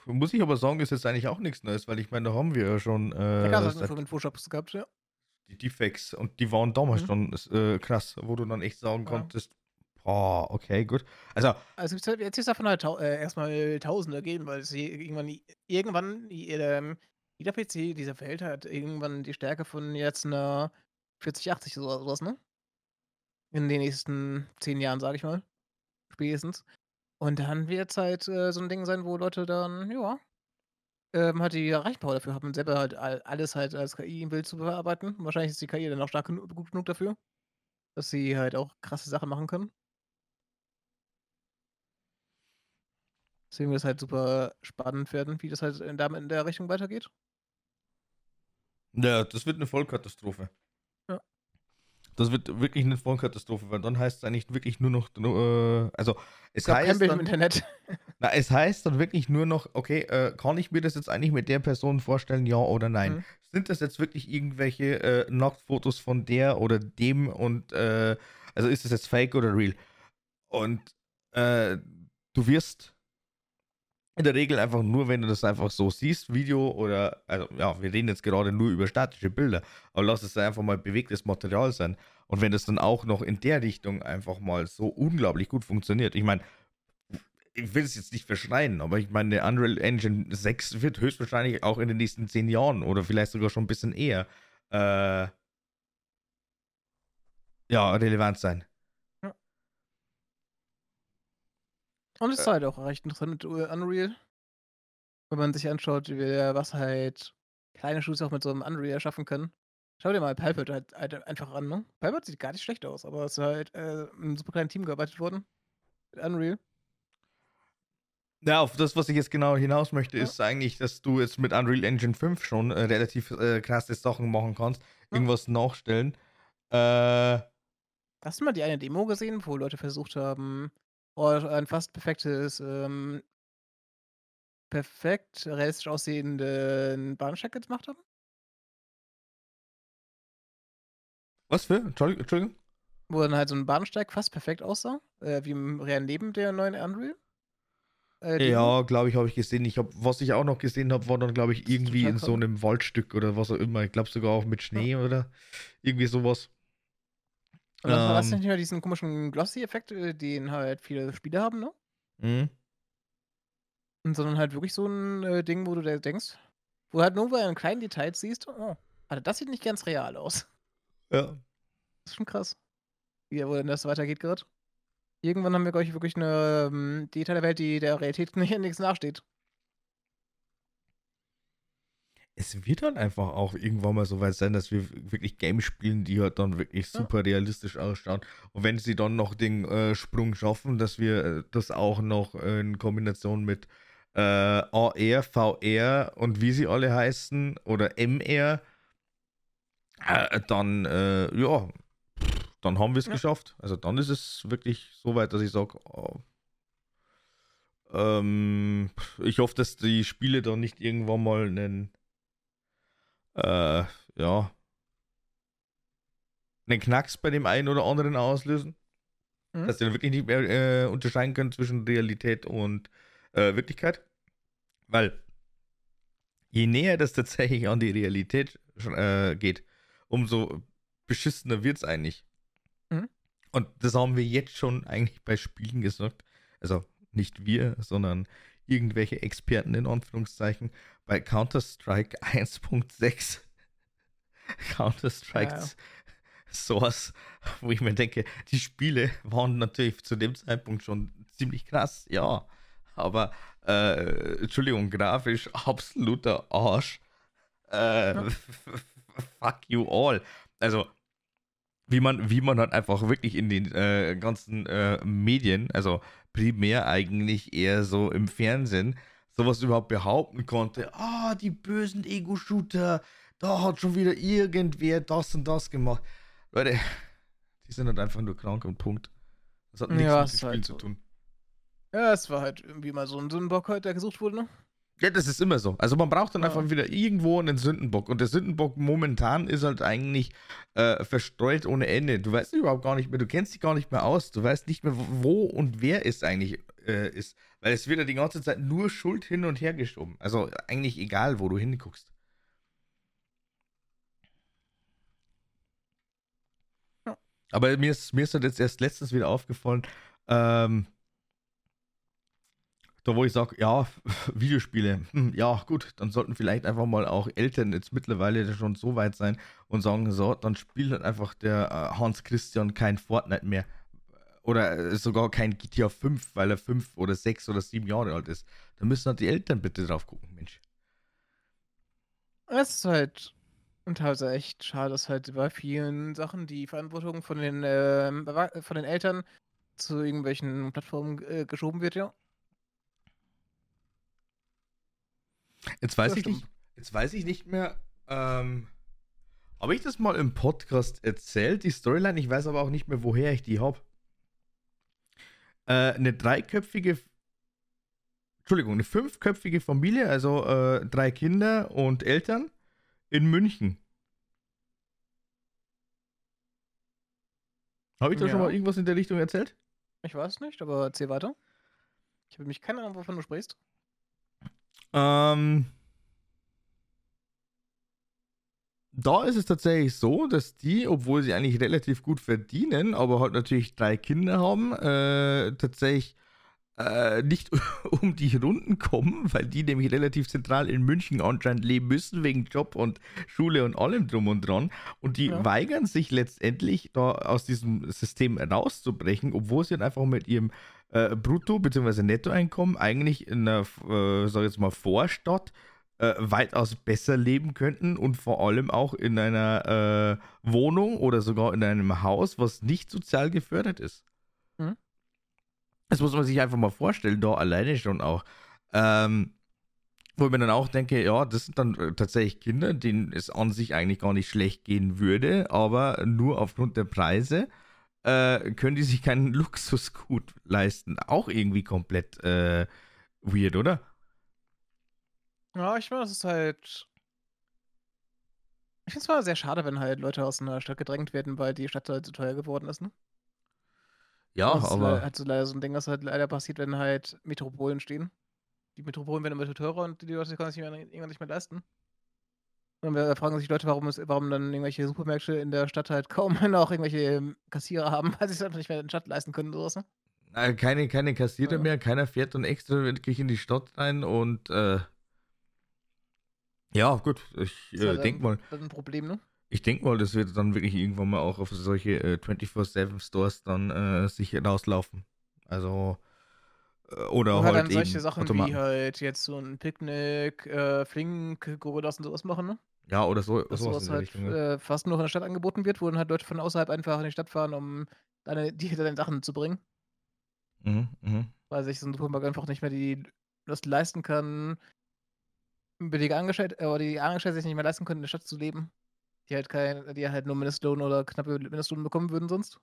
Muss ich aber sagen, ist jetzt eigentlich auch nichts Neues, weil ich meine, da haben wir ja schon äh, seit- halt schon mit Photoshops gehabt, ja. die Defects und die waren damals Mhm. schon äh, krass, wo du dann echt sagen Ja. konntest, boah, okay, gut. Also, Also jetzt ist davon halt äh, erstmal Tausende gehen, weil es hier irgendwann, irgendwann ähm, jeder PC dieser Welt hat irgendwann die Stärke von jetzt einer 4080 oder sowas, ne? In den nächsten zehn Jahren, sage ich mal. Spätestens. Und dann wird es halt äh, so ein Ding sein, wo Leute dann, ja, ähm, halt die Rechenpower dafür haben, selber halt all- alles halt als KI im Bild zu bearbeiten. Wahrscheinlich ist die KI dann auch stark genu gut genug dafür, dass sie halt auch krasse Sachen machen können. Deswegen wird es halt super spannend werden, wie das halt in, der- in der Richtung weitergeht. ja, das wird eine Vollkatastrophe. Ja. Das wird wirklich eine Vollkatastrophe, weil dann heißt es eigentlich wirklich nur noch, äh, also es kein heißt, Bild im dann, Internet. (laughs) na, es heißt dann wirklich nur noch, okay, äh, kann ich mir das jetzt eigentlich mit der Person vorstellen, ja oder nein? Mhm. Sind das jetzt wirklich irgendwelche äh, Nacktfotos von der oder dem und äh, also ist das jetzt fake oder real? Und äh, du wirst in der Regel einfach nur, wenn du das einfach so siehst, Video oder, also ja, wir reden jetzt gerade nur über statische Bilder, aber lass es einfach mal bewegtes Material sein. Und wenn das dann auch noch in der Richtung einfach mal so unglaublich gut funktioniert, ich meine, ich will es jetzt nicht verschreien, aber ich meine, Unreal Engine 6 wird höchstwahrscheinlich auch in den nächsten zehn Jahren oder vielleicht sogar schon ein bisschen eher äh, ja, relevant sein. Und es ist Äh. halt auch recht interessant mit äh, Unreal. Wenn man sich anschaut, wie, was halt kleine Studios auch mit so einem Unreal erschaffen können. Schau dir mal Palpit halt, halt einfach an, ne? Palpit sieht gar nicht schlecht aus, aber es ist halt äh, in einem super kleinen Team gearbeitet worden. Mit Unreal. Ja, auf das, was ich jetzt genau hinaus möchte, Ja. ist eigentlich, dass du jetzt mit Unreal Engine 5 schon äh, relativ äh, krasse Sachen machen kannst, Ja. irgendwas nachstellen. Äh, Hast du mal die eine Demo gesehen, wo Leute versucht haben, ein fast perfektes, ähm, perfekt realistisch aussehenden Bahnsteig gemacht haben? was für? Entschuldigung? Wo dann halt so ein Bahnsteig fast perfekt aussah, äh, wie im realen Leben der neuen Unreal. Äh. Ja, glaube ich, habe ich gesehen. Ich hab, was ich auch noch gesehen habe, war dann, glaube ich, irgendwie in so einem Waldstück oder was auch immer. Ich glaube sogar auch mit Schnee oder irgendwie sowas. Und dann hast du Ähm. nicht mehr diesen komischen Glossy-Effekt, äh, den halt viele Spiele haben, ne? Mhm. Sondern halt wirklich so ein äh, Ding, wo du dir denkst, wo du halt nur bei einem kleinen Detail siehst, oh, Alter, das sieht nicht ganz real aus. Ja. Das ist schon krass. Wie, wo denn das weitergeht gerade. Irgendwann haben wir, glaube ich, wirklich eine ähm, digitale Welt, die der Realität (laughs) nicht nichts nachsteht. Es wird dann einfach auch irgendwann mal so weit sein, dass wir wirklich Games spielen, die halt dann wirklich super realistisch ausschauen. Und wenn sie dann noch den äh, Sprung schaffen, dass wir äh, das auch noch in Kombination mit äh, AR, VR und wie sie alle heißen oder MR, äh, dann, äh, ja, dann haben wir es Ja. geschafft. Also dann ist es wirklich so weit, dass ich sage, oh, ähm, ich hoffe, dass die Spiele dann nicht irgendwann mal einen äh, ja, einen Knacks bei dem einen oder anderen auslösen. Mhm. Dass ihr dann wirklich nicht mehr äh, unterscheiden könnt zwischen Realität und äh, Wirklichkeit. Weil je näher das tatsächlich an die Realität äh, geht, umso beschissener wird es eigentlich. Mhm. Und das haben wir jetzt schon eigentlich bei Spielen gesagt. Also nicht wir, sondern irgendwelche Experten in Anführungszeichen bei Counter-Strike (laughs) 1.6. Counter-Strike Ja. Source, wo ich mir denke, die Spiele waren natürlich zu dem Zeitpunkt schon ziemlich krass, ja. Aber, äh, Entschuldigung, grafisch (laughs) absoluter Arsch. Äh, Ja. (laughs) fuck you all. Also, wie man, wie man halt einfach wirklich in den äh, ganzen äh, Medien, also primär eigentlich eher so im Fernsehen, sowas überhaupt behaupten konnte. Ah, die bösen Ego-Shooter, da hat schon wieder irgendwer das und das gemacht. Leute, (laughs) die sind halt einfach nur krank und Punkt. Das hat nichts Ja, mit dem Spiel halt zu so. tun. Ja, es war halt irgendwie mal so ein Sündenbock heute, der gesucht wurde, ne? Ja, das ist immer so. Also man braucht dann Ja. einfach wieder irgendwo einen Sündenbock. Und der Sündenbock momentan ist halt eigentlich äh, verstreut ohne Ende. Du weißt überhaupt gar nicht mehr, du kennst dich gar nicht mehr aus. Du weißt nicht mehr, wo und wer es eigentlich äh, ist. Weil es wird ja die ganze Zeit nur Schuld hin und her geschoben. Also eigentlich egal, wo du hinguckst. Ja. Aber mir ist, mir ist halt jetzt erst letztens wieder aufgefallen, ähm, da wo ich sage, ja, Videospiele, hm, ja gut, dann sollten vielleicht einfach mal auch Eltern jetzt mittlerweile schon so weit sein und sagen, so, dann spielt halt einfach der äh, Hans Christian kein Fortnite mehr. Oder äh, sogar kein GTA 5, weil er 5 oder 6 oder 7 Jahre alt ist. Da müssen halt die Eltern bitte drauf gucken, Mensch. Es ist halt und teilweise echt schade, dass halt bei vielen Sachen die Verantwortung von den, Erwa- von den Eltern zu irgendwelchen Plattformen äh, geschoben wird, ja. Jetzt weiß ich nicht, jetzt weiß ich nicht mehr, ähm, habe ich das mal im Podcast erzählt, die Storyline? Ich weiß aber auch nicht mehr, woher ich die habe. Äh, eine dreiköpfige, Entschuldigung, eine fünfköpfige Familie, also äh, drei Kinder und Eltern in München. Habe ich da schon Ja. mal irgendwas in der Richtung erzählt? Ich weiß nicht, aber erzähl weiter. Ich habe nämlich keine Ahnung, wovon du sprichst. Ähm, da ist es tatsächlich so, dass die, obwohl sie eigentlich relativ gut verdienen, aber halt natürlich drei Kinder haben, äh, tatsächlich äh, nicht (laughs) um die Runden kommen, weil die nämlich relativ zentral in München anscheinend leben müssen, wegen Job und Schule und allem drum und dran. Und die Ja. weigern sich letztendlich, da aus diesem System rauszubrechen, obwohl sie dann einfach mit ihrem äh, Brutto- bzw. Nettoeinkommen eigentlich in einer, äh, sag ich jetzt mal, Vorstadt äh, weitaus besser leben könnten und vor allem auch in einer äh, Wohnung oder sogar in einem Haus, was nicht sozial gefördert ist. Mhm. Das muss man sich einfach mal vorstellen, da alleine schon auch. Ähm, wo ich mir dann auch denke, ja, das sind dann äh, tatsächlich Kinder, denen es an sich eigentlich gar nicht schlecht gehen würde, aber nur aufgrund der Preise äh, können die sich keinen (laughs) Luxusgut leisten. Auch irgendwie komplett äh, weird, oder? Ja, ich meine, das ist halt. Ich finde es mal sehr schade, wenn halt Leute aus einer Stadt gedrängt werden, weil die Stadt halt so teuer geworden ist, ne? Ja, das ist le- aber halt so leider so ein Ding, was halt leider passiert, wenn halt Metropolen stehen. Die Metropolen werden immer teurer und die Leute können sich irgendwann nicht mehr leisten. Und da fragen sich Leute, warum, es, warum dann irgendwelche Supermärkte in der Stadt halt kaum (laughs) noch irgendwelche ähm, Kassierer haben, weil sie es einfach nicht mehr in der Stadt leisten können sowas. Ne? keine, keine Kassierer mehr, keiner fährt dann extra wirklich in die Stadt rein und äh, ja, gut, ich äh, halt denke mal, Das ist ein Problem, ne? ich denke mal, das wird dann wirklich irgendwann mal auch auf solche äh, 24-7-Stores dann äh, sich rauslaufen. Also, oder Oder halt, dann eben solche Sachen Automaten. wie halt jetzt so ein Picknick, äh, Flink, Gorillas und sowas machen, ne? Ja, oder so, Dass sowas sowas halt Richtung. ja. äh, fast nur in der Stadt angeboten wird, wo dann halt Leute von außerhalb einfach in die Stadt fahren, um deine, die deine Sachen zu bringen. Mhm, mhm. Weil sich so ein Supermarkt einfach nicht mehr die das leisten kann, billige Angestellte, äh, oder die Angestellten sich nicht mehr leisten können, in der Stadt zu leben. Die halt kein, die halt nur Mindestlohn oder knappe Mindestlohn bekommen würden sonst.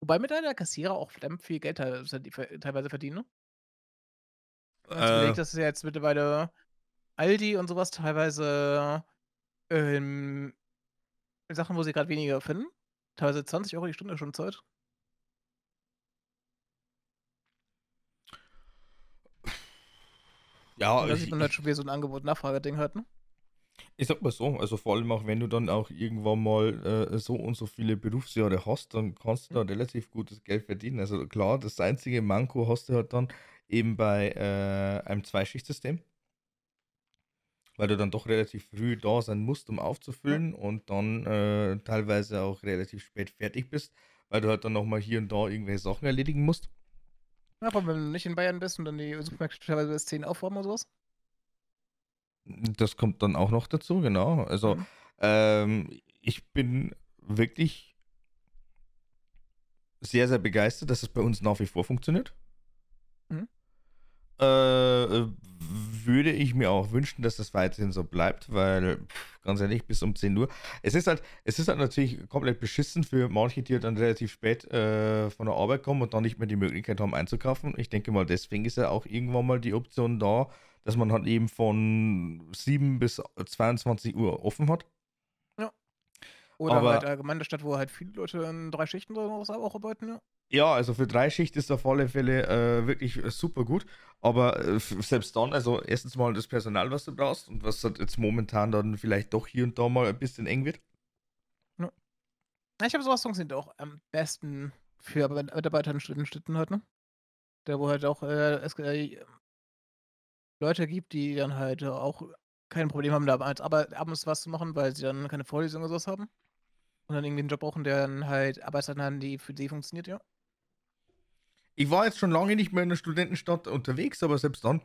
Wobei mit einer Kassierer auch verdammt viel Geld teilweise, teilweise verdienen, ne? Wenn man Äh, überlegt, dass jetzt mittlerweile Aldi und sowas teilweise ähm, Sachen, wo sie gerade weniger finden, teilweise 20 Euro die Stunde schon zahlt. ja, Und da sieht man halt schon wieder so ein Angebot-Nachfrage-Ding halt, ne? Ich sag mal so, also vor allem auch wenn du dann auch irgendwann mal äh, so und so viele Berufsjahre hast, dann kannst du da relativ gutes Geld verdienen. Also klar, das einzige Manko hast du halt dann eben bei äh, einem Zweischichtsystem, weil du dann doch relativ früh da sein musst, um aufzufüllen und dann äh, teilweise auch relativ spät fertig bist, weil du halt dann nochmal hier und da irgendwelche Sachen erledigen musst. Ja, aber wenn du nicht in Bayern bist und dann die Supermärkte teilweise bis 10 aufhaben oder sowas. Das kommt dann auch noch dazu, genau. Also Mhm. Ähm, ich bin wirklich sehr, sehr begeistert, dass es bei uns nach wie vor funktioniert. Äh, würde ich mir auch wünschen, dass das weiterhin so bleibt, weil, pff, ganz ehrlich, bis um 10 Uhr. Es ist halt, es ist halt natürlich komplett beschissen für manche, die dann relativ spät äh, von der Arbeit kommen und dann nicht mehr die Möglichkeit haben einzukaufen. Ich denke mal, deswegen ist ja auch irgendwann mal die Option da, dass man halt eben von 7 bis 22 Uhr offen hat. Ja. Oder Aber- halt allgemein in der Stadt, wo halt viele Leute in drei Schichten oder was auch arbeiten, ja. Ja, also für Dreischicht ist auf alle Fälle äh, wirklich äh, super gut. Aber äh, selbst dann, also erstens mal das Personal, was du brauchst und was halt jetzt momentan dann vielleicht doch hier und da mal ein bisschen eng wird. Ja, Ich glaube, sowas funktioniert auch am besten für Arbe- Mitarbeiter in Städten, halt, ne? Da wo halt auch äh, es äh, Leute gibt, die dann halt auch kein Problem haben, da als Arbeit, abends was zu machen, weil sie dann keine Vorlesung oder sowas haben. Und dann irgendwie einen Job brauchen, der dann halt Arbeitszeiten haben, die für die funktioniert, ja. Ich war jetzt schon lange nicht mehr in der Studentenstadt unterwegs, aber selbst dann,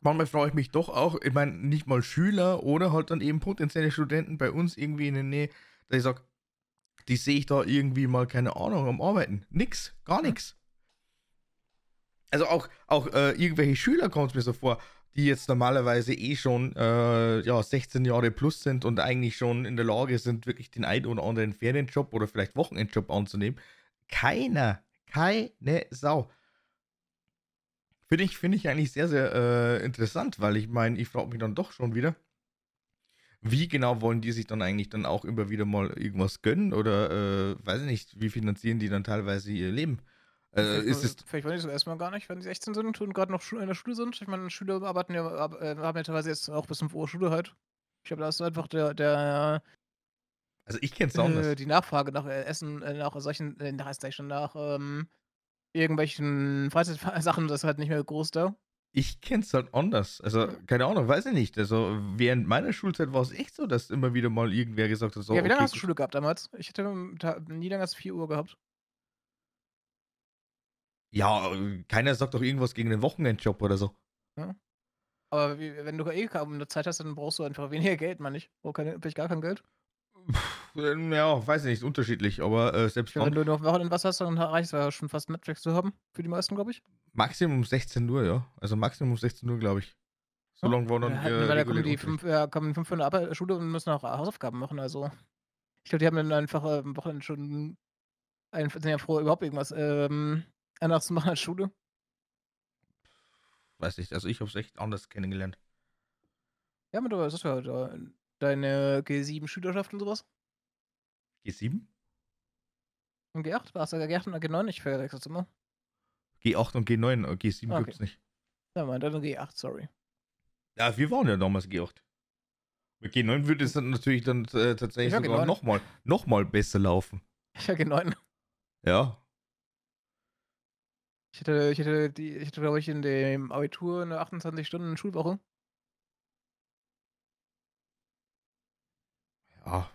manchmal freue ich mich doch auch, ich meine, nicht mal Schüler oder halt dann eben potenzielle Studenten bei uns irgendwie in der Nähe, dass ich sage, die sehe ich da irgendwie mal, keine Ahnung, am Arbeiten. Nix, gar nichts. Also auch, auch äh, irgendwelche Schüler kommt es mir so vor, die jetzt normalerweise eh schon äh, ja, 16 Jahre plus sind und eigentlich schon in der Lage sind, wirklich den ein oder anderen Ferienjob oder vielleicht Wochenendjob anzunehmen. Keiner, keine Sau. Finde ich, finde ich eigentlich sehr, sehr äh, interessant, weil ich meine, ich frage mich dann doch schon wieder, wie genau wollen die sich dann eigentlich dann auch immer wieder mal irgendwas gönnen oder äh, weiß ich nicht, wie finanzieren die dann teilweise ihr Leben? Äh, Vielleicht, ist es, vielleicht wollen die so erstmal gar nicht, wenn sie 16 sind und gerade noch in der Schule sind. Ich meine, Schüler arbeiten ja, ab- äh, haben ja teilweise jetzt auch bis 5 Uhr Schule halt. Ich glaube, da ist einfach der, der also ich kenne es anders. äh, die Nachfrage nach äh, Essen, äh, nach solchen, nach, ich schon, nach ähm, irgendwelchen Freizeitsachen, das ist halt nicht mehr groß da. Ich kenne es halt anders. Also, keine Ahnung, weiß ich nicht. Also, während meiner Schulzeit war es echt so, dass immer wieder mal irgendwer gesagt hat, so, ja, wie lange okay, hast du Schule gehabt damals? Ich ta- nie länger als 4 Uhr gehabt. ja, keiner sagt doch irgendwas gegen den Wochenendjob oder so. Aber wie, wenn du eh kaum Zeit hast, dann brauchst du einfach weniger Geld, meine ich. Oh, keine, vielleicht gar kein Geld. Äh, ja, weiß ich nicht, unterschiedlich, aber äh, selbst meine, wenn du noch Wochenende was hast, dann reicht es ja schon fast Netflix zu haben. Für die meisten, glaube ich. Maximum 16 Uhr, ja. Also Maximum 16 Uhr, glaube ich. So Ja. lange war dann Ja, halt, äh, weil da kommen die fünf, ja, kommen fünf von der Schule und müssen auch Hausaufgaben machen. Also, ich glaube, die haben dann einfach äh, am Wochenende schon ein, sind ja froh, überhaupt irgendwas ähm, anderes zu machen als Schule. Weiß nicht, also ich habe es echt anders kennengelernt. Ja, mit was ist ja deine G7-Schülerschaft und sowas? G7? Und G8? Warst du G8 und G9? Ich verwechsel's immer. G8 und G9, äh, G7 Ah, gibt's nicht. Ja, mein, dann G8, sorry. Ja, wir waren ja damals G8. Mit G9 würde es dann natürlich dann äh, tatsächlich sogar G9. nochmal noch mal besser laufen. Ich hatte G9. Ja. Ich hätte, ich hätte, die, ich hätte, glaube ich, in dem Abitur eine 28-Stunden-Schulwoche. Ja.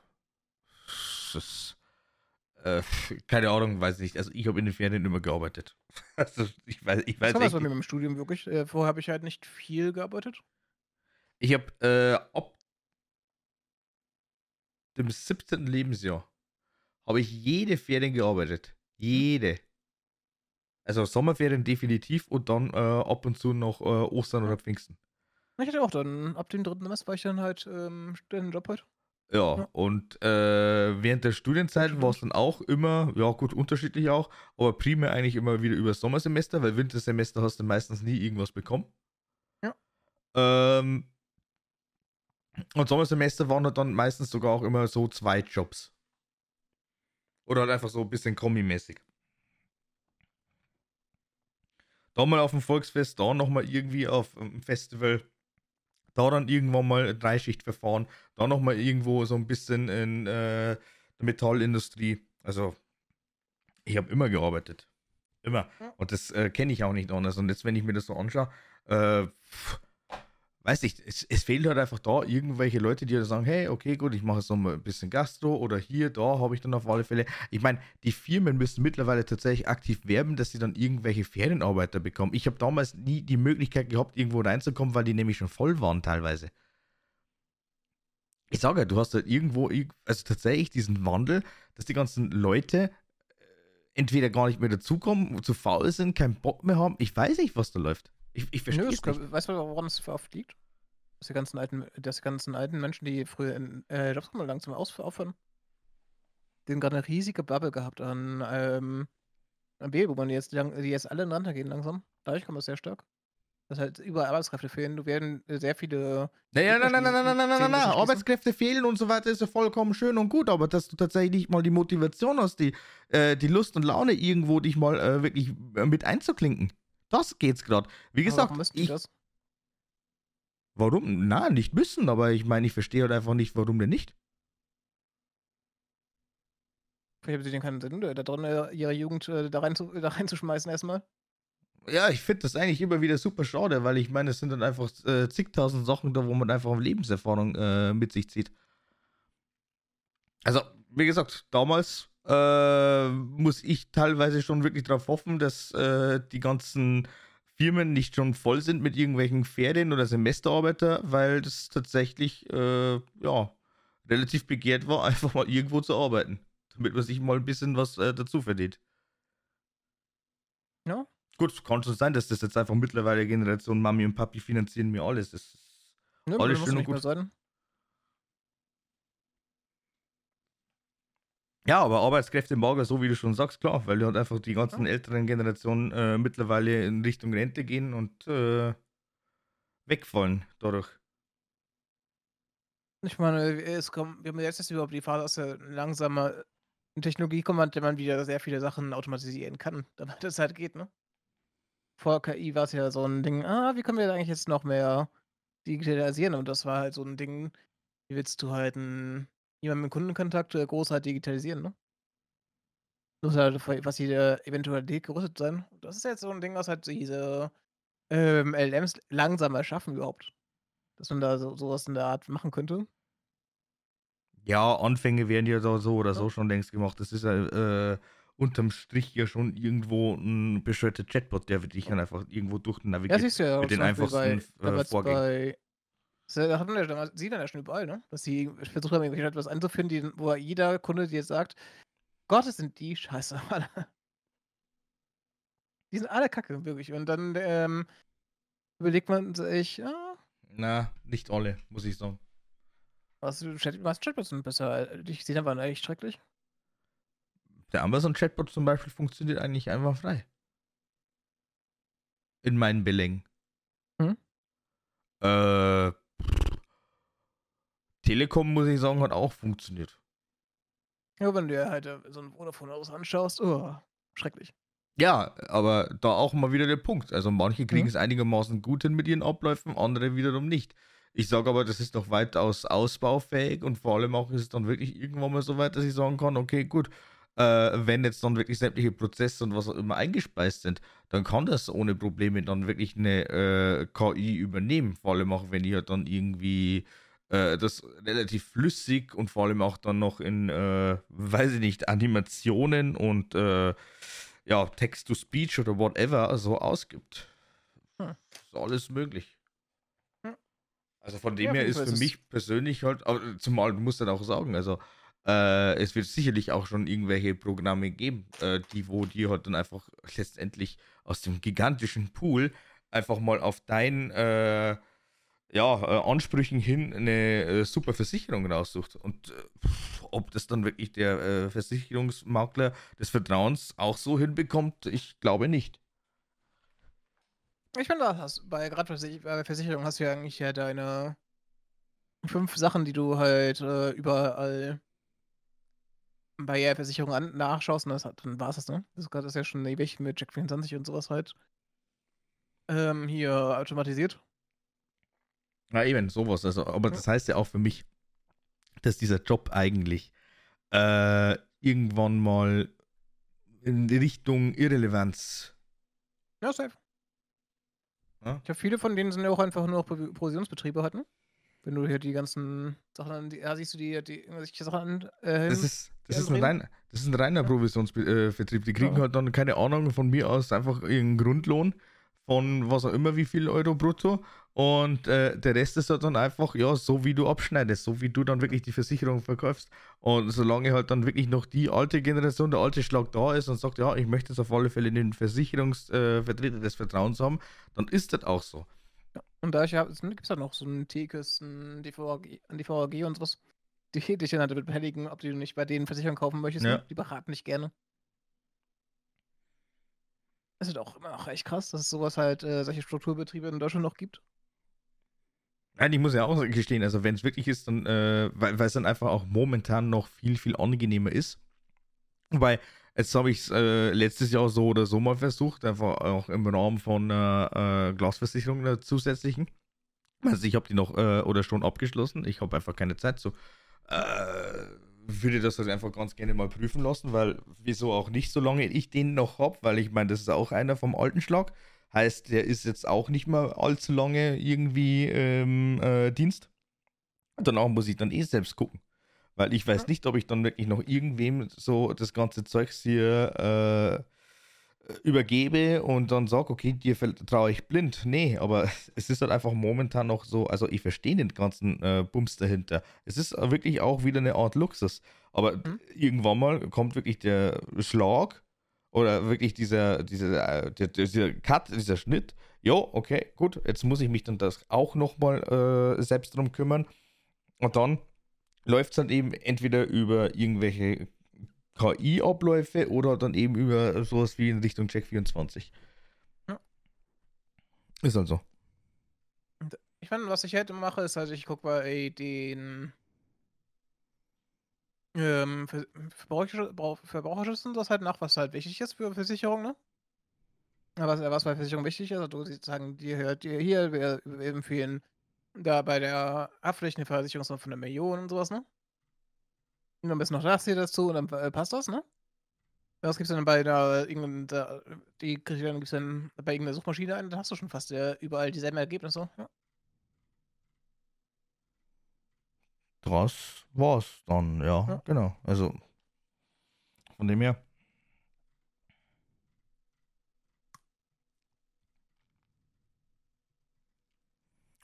Das, äh, keine Ahnung, weiß nicht. Also ich habe in den Ferien immer gearbeitet. (laughs) Also ich weiß, ich Das weiß war was bei mir im Studium wirklich. Äh, vorher habe ich halt nicht viel gearbeitet. Ich habe äh, ab dem 17. Lebensjahr habe ich jede Ferien gearbeitet. Jede. Also Sommerferien definitiv und dann äh, ab und zu noch äh, Ostern oder Pfingsten. Ich hatte auch dann, ab dem dritten Semester war ich dann halt ähm, Job halt. Ja, Ja. und äh, während der Studienzeit war es dann auch immer, ja gut, unterschiedlich auch, aber primär eigentlich immer wieder über das Sommersemester, weil Wintersemester hast du meistens nie irgendwas bekommen. Ja. Ähm, und Sommersemester waren halt dann meistens sogar auch immer so zwei Jobs. Oder halt einfach so ein bisschen kombimäßig. Da mal auf dem Volksfest, da nochmal irgendwie auf einem Festival, da dann irgendwann mal Dreischicht verfahren, da nochmal irgendwo so ein bisschen in äh, der Metallindustrie. Also, ich habe immer gearbeitet. Immer. Und das äh, kenne ich auch nicht anders. Und jetzt, wenn ich mir das so anschaue, äh, pff, weiß nicht, es, es fehlt halt einfach da irgendwelche Leute, die halt sagen, hey, okay, gut, ich mache jetzt noch mal ein bisschen Gastro oder hier, da habe ich dann auf alle Fälle. Ich meine, die Firmen müssen mittlerweile tatsächlich aktiv werben, dass sie dann irgendwelche Ferienarbeiter bekommen. Ich habe damals nie die Möglichkeit gehabt, irgendwo reinzukommen, weil die nämlich schon voll waren teilweise. Ich sage ja, du hast halt irgendwo, irg- also tatsächlich diesen Wandel, dass die ganzen Leute äh, entweder gar nicht mehr dazukommen, zu faul sind, keinen Bock mehr haben. Ich weiß nicht, was da läuft. Ich, ich verstehe es nicht. Weißt du, woran es oft liegt? Dass die ganzen alten, dass die ganzen alten Menschen, die früher in äh, Jobs kommen, langsam aufhören. Die haben gerade eine riesige Bubble gehabt an, ähm, an Babyboomer, die jetzt, die jetzt alle in Rente gehen langsam. Dadurch kommt es sehr stark. Dass halt überall Arbeitskräfte fehlen. Du werden sehr viele. Naja, nein, nein, nein, nein, nein, nein, nein, nein. Arbeitskräfte fehlen und so weiter ist ja vollkommen schön und gut, aber dass du tatsächlich mal die Motivation hast, die, äh, die Lust und Laune irgendwo dich mal äh, wirklich äh, mit einzuklinken. Das geht's gerade. Wie gesagt, warum ich, das? Warum? Na, nicht müssen, aber ich meine, ich verstehe halt einfach nicht, warum denn nicht. Vielleicht haben sie denn keinen Sinn, da drin äh, ihre Jugend äh, da, rein zu, (laughs) da reinzuschmeißen erstmal. Ja, ich finde das eigentlich immer wieder super schade, weil ich meine, es sind dann einfach äh, zigtausend Sachen da, wo man einfach Lebenserfahrung äh, mit sich zieht. Also, wie gesagt, damals äh, muss ich teilweise schon wirklich darauf hoffen, dass äh, die ganzen Firmen nicht schon voll sind mit irgendwelchen Ferien oder Semesterarbeiter, weil das tatsächlich äh, ja relativ begehrt war, (laughs) einfach mal irgendwo zu arbeiten, damit man sich mal ein bisschen was äh, dazu verdient. Ja. Gut, kann schon sein, dass das jetzt einfach mittlerweile Generation Mami und Papi finanzieren mir alles. Das ist ja, alles schön und gut. Sein. Ja, aber Arbeitskräfte im Lager, so wie du schon sagst, klar, weil halt einfach die ganzen älteren Generationen äh, mittlerweile in Richtung Rente gehen und äh, wegfallen dadurch. Ich meine, es kommt, wir haben jetzt überhaupt die Phase, dass er langsamer in Technologie kommt, man wieder sehr viele Sachen automatisieren kann, damit es halt geht, ne? Vor KI war es ja so ein Ding, ah, wie können wir eigentlich jetzt noch mehr digitalisieren? Und das war halt so ein Ding, wie willst du halt ein jemanden mit Kundenkontakt äh, groß halt digitalisieren, ne? Muss halt, was die eventuell gerüstet sein. Das ist jetzt so ein Ding, was halt diese ähm, LLMs langsamer schaffen überhaupt. Dass man da so, sowas in der Art machen könnte. Ja, Anfänge werden ja so, so oder ja. so schon längst gemacht. Das ist ja äh, unterm Strich ja schon irgendwo ein bescheuerter Chatbot, der dich dann einfach irgendwo durch navigiert. Ja, siehst du ja mit den einfachsten bei, äh, Vorgängen. Bei das hatten wir damals, sieht dann ja schon überall, ne? Dass sie versucht haben, etwas einzufinden, die, wo jeder Kunde dir sagt, Gott, es sind die Scheiße, (laughs) Die sind alle kacke, wirklich. Und dann ähm, überlegt man sich, ah, Na, nicht alle, muss ich sagen. was, was Chatbots sind besser. Ich sehe aber echt schrecklich. Der Amazon-Chatbot zum Beispiel funktioniert eigentlich einfach frei. In meinen Belängen. Hm? Äh, Telekom, muss ich sagen, hat auch funktioniert. Ja, wenn du dir halt äh, so ein Vodafone aus anschaust, oh, schrecklich. Ja, aber da auch mal wieder der Punkt. Also manche kriegen mhm. es einigermaßen gut hin mit ihren Abläufen, andere wiederum nicht. Ich sage aber, das ist noch weitaus ausbaufähig und vor allem auch ist es dann wirklich irgendwann mal so weit, dass ich sagen kann, okay, gut, äh, wenn jetzt dann wirklich sämtliche Prozesse und was auch immer eingespeist sind, dann kann das ohne Probleme dann wirklich eine äh, KI übernehmen. Vor allem auch, wenn ich halt dann irgendwie äh, das relativ flüssig und vor allem auch dann noch in, äh, weiß ich nicht, Animationen und äh, ja, Text-to-Speech oder whatever so ausgibt. Hm. Ist alles möglich. Hm. Also von dem ja, her ist für mich persönlich halt, zumal du musst dann auch sagen, also äh, es wird sicherlich auch schon irgendwelche Programme geben, äh, die, wo die halt dann einfach letztendlich aus dem gigantischen Pool einfach mal auf dein äh, ja, äh, Ansprüchen hin eine äh, super Versicherung raussucht. Und äh, ob das dann wirklich der äh, Versicherungsmakler des Vertrauens auch so hinbekommt, ich glaube nicht. Ich finde, bei gerade bei Versicherung hast du ja eigentlich ja deine fünf Sachen, die du halt äh, überall bei der Versicherung an, nachschaust, und das dann war es das, ne? Das ist ja schon ewig mit Check24 und sowas halt ähm, hier automatisiert. Ja, eben, sowas. Also, aber das heißt ja auch für mich, dass dieser Job eigentlich äh, irgendwann mal in die Richtung Irrelevanz. Ja, safe. Ja? Ich habe viele von denen sind ja auch einfach nur Provisionsbetriebe halt, ne? Wenn du hier die ganzen Sachen an, die, ja, siehst du die, die irgendwelche Sachen an. Äh, das ist, das ist, ein rein, das ist ein reiner Provisionsvertrieb. Die kriegen ja. halt dann keine Ahnung von mir aus einfach ihren Grundlohn von was auch immer, wie viel Euro brutto. Und äh, der Rest ist halt dann einfach, ja, so wie du abschneidest, so wie du dann wirklich die Versicherung verkaufst. Und solange halt dann wirklich noch die alte Generation, der alte Schlag da ist und sagt, ja, ich möchte jetzt auf alle Fälle den Versicherungsvertreter äh, des Vertrauens haben, dann ist das auch so. Ja, und da gibt es halt noch so einen Tekes, ein DVAG, ein DVAG und sowas, die dich dann halt damit behelligen, ob du nicht bei denen Versicherung kaufen möchtest. Ja. Ne? Die beraten dich gerne. Das ist auch immer noch echt krass, dass es sowas halt, äh, solche Strukturbetriebe in Deutschland noch gibt. Nein, ich muss ja auch gestehen, also wenn es wirklich ist, dann, äh, weil es dann einfach auch momentan noch viel, viel angenehmer ist. Wobei, jetzt habe ich es äh, letztes Jahr so oder so mal versucht, einfach auch im Rahmen von äh, Glasversicherung einer zusätzlichen. Also ich habe die noch äh, oder schon abgeschlossen. Ich habe einfach keine Zeit. So äh, würde das halt einfach ganz gerne mal prüfen lassen, weil wieso auch nicht, solange ich den noch habe, weil ich meine, das ist auch einer vom alten Schlag. Heißt, der ist jetzt auch nicht mehr allzu lange irgendwie ähm, äh, Dienst. Danach muss ich dann eh selbst gucken. Weil ich weiß nicht, ob ich dann wirklich noch irgendwem so das ganze Zeugs hier äh, übergebe und dann sage, okay, dir vertraue ich blind. Nee, aber (laughs) es ist halt einfach momentan noch so, also ich verstehe den ganzen äh, Bums dahinter. Es ist wirklich auch wieder eine Art Luxus. Aber mhm. irgendwann mal kommt wirklich der Schlag oder wirklich dieser, dieser, der, dieser Cut, dieser Schnitt. Jo, okay, gut, jetzt muss ich mich dann das auch nochmal äh, selbst drum kümmern. Und dann läuft es dann eben entweder über irgendwelche KI-Abläufe oder dann eben über sowas wie in Richtung Check24. Ja. Ist also. Ich meine, was ich heute mache, ist halt, ich gucke bei den ähm, Ver Verbraucherschutz sind das halt nach, was halt wichtig ist für Versicherung, ne? Was, was bei Versicherung wichtig ist, also du sagen, dir hört dir hier, wir, wir empfehlen da bei der Haftpflicht eine Versicherungssumme von einer Million und sowas, ne? Und dann bist noch das hier dazu und dann äh, passt das, ne? Was gibt's dann bei der, irgendeiner, die Kriterien gibt's dann bei irgendeiner Suchmaschine ein, dann hast du schon fast äh, überall dieselben Ergebnisse, ja. das war's dann, ja, ja, genau. Also von dem her.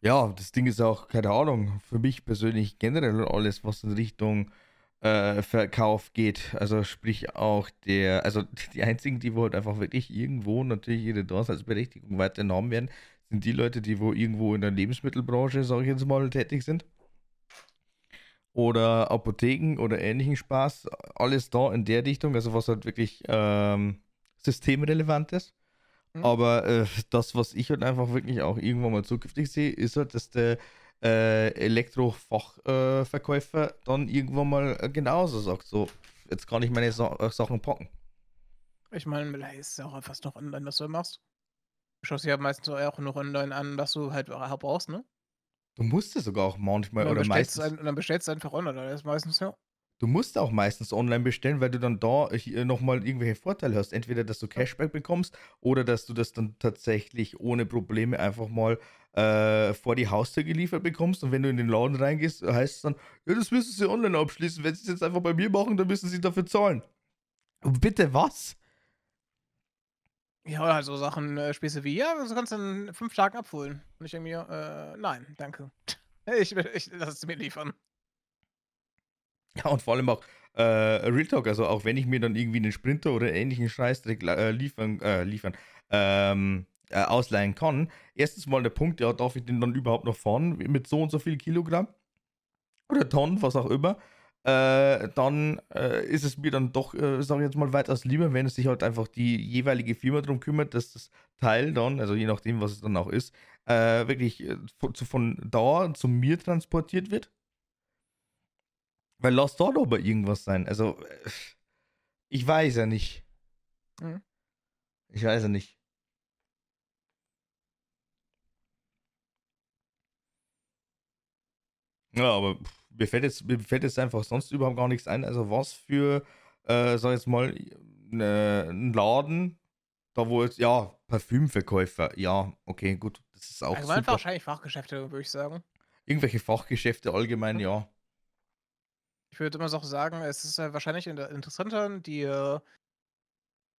Ja, das Ding ist auch, keine Ahnung, für mich persönlich generell alles, was in Richtung äh, Verkauf geht. Also sprich auch der, also (laughs) die einzigen, die wohl halt einfach wirklich irgendwo natürlich ihre Daseinsberechtigung weiterhin haben werden, sind die Leute, die wo irgendwo in der Lebensmittelbranche, sage ich jetzt mal, tätig sind oder Apotheken oder ähnlichen Spaß. Alles da in der Richtung, also was halt wirklich ähm, systemrelevant ist. Mhm. Aber äh, das, was ich halt einfach wirklich auch irgendwann mal zukünftig sehe, ist halt, dass der äh, Elektrofachverkäufer äh, dann irgendwann mal äh, genauso sagt: So, jetzt kann ich meine Sa äh, Sachen packen. Ich meine, ist ja auch fast noch online, was du machst. Du schaust ja meistens auch noch online an, was du halt brauchst, ne? Du musst es sogar auch manchmal oder meistens. Ein, und dann bestellst du einfach online, das ist meistens ja. Du musst auch meistens online bestellen, weil du dann da nochmal irgendwelche Vorteile hast. Entweder, dass du Cashback bekommst oder dass du das dann tatsächlich ohne Probleme einfach mal äh, vor die Haustür geliefert bekommst. Und wenn du in den Laden reingehst, heißt es dann, ja, das müssen sie online abschließen. Wenn sie es jetzt einfach bei mir machen, dann müssen sie dafür zahlen. Und bitte was? Ja, so Sachen, äh, Späße wie, ja, du kannst in fünf Tagen abholen. Und ich denke mir, äh, nein, danke. (laughs) Ich, ich lass es mir liefern. Ja, und vor allem auch äh, Real Talk, also auch wenn ich mir dann irgendwie einen Sprinter oder ähnlichen Scheißdreck äh, liefern, äh, liefern, ähm, äh, ausleihen kann. Erstens mal der Punkt, ja, darf ich den dann überhaupt noch fahren mit so und so viel Kilogramm? Oder Tonnen, was auch immer äh, dann äh, ist es mir dann doch, äh, sage ich jetzt mal, weitaus lieber, wenn es sich halt einfach die jeweilige Firma darum kümmert, dass das Teil dann, also je nachdem, was es dann auch ist, äh, wirklich äh, von, von da zu mir transportiert wird. Weil lass dort aber irgendwas sein. Also, äh, ich weiß ja nicht. Mhm. Ich weiß ja nicht. Ja, aber mir fällt, jetzt, mir fällt jetzt einfach sonst überhaupt gar nichts ein. Also was für, äh, sag jetzt mal, ne, ein Laden, da wo jetzt, ja, Parfümverkäufer, ja, okay, gut, das ist auch also super. wahrscheinlich Fachgeschäfte, würde ich sagen. Irgendwelche Fachgeschäfte allgemein, ja. Ich würde immer so sagen, es ist ja wahrscheinlich interessanter, die äh,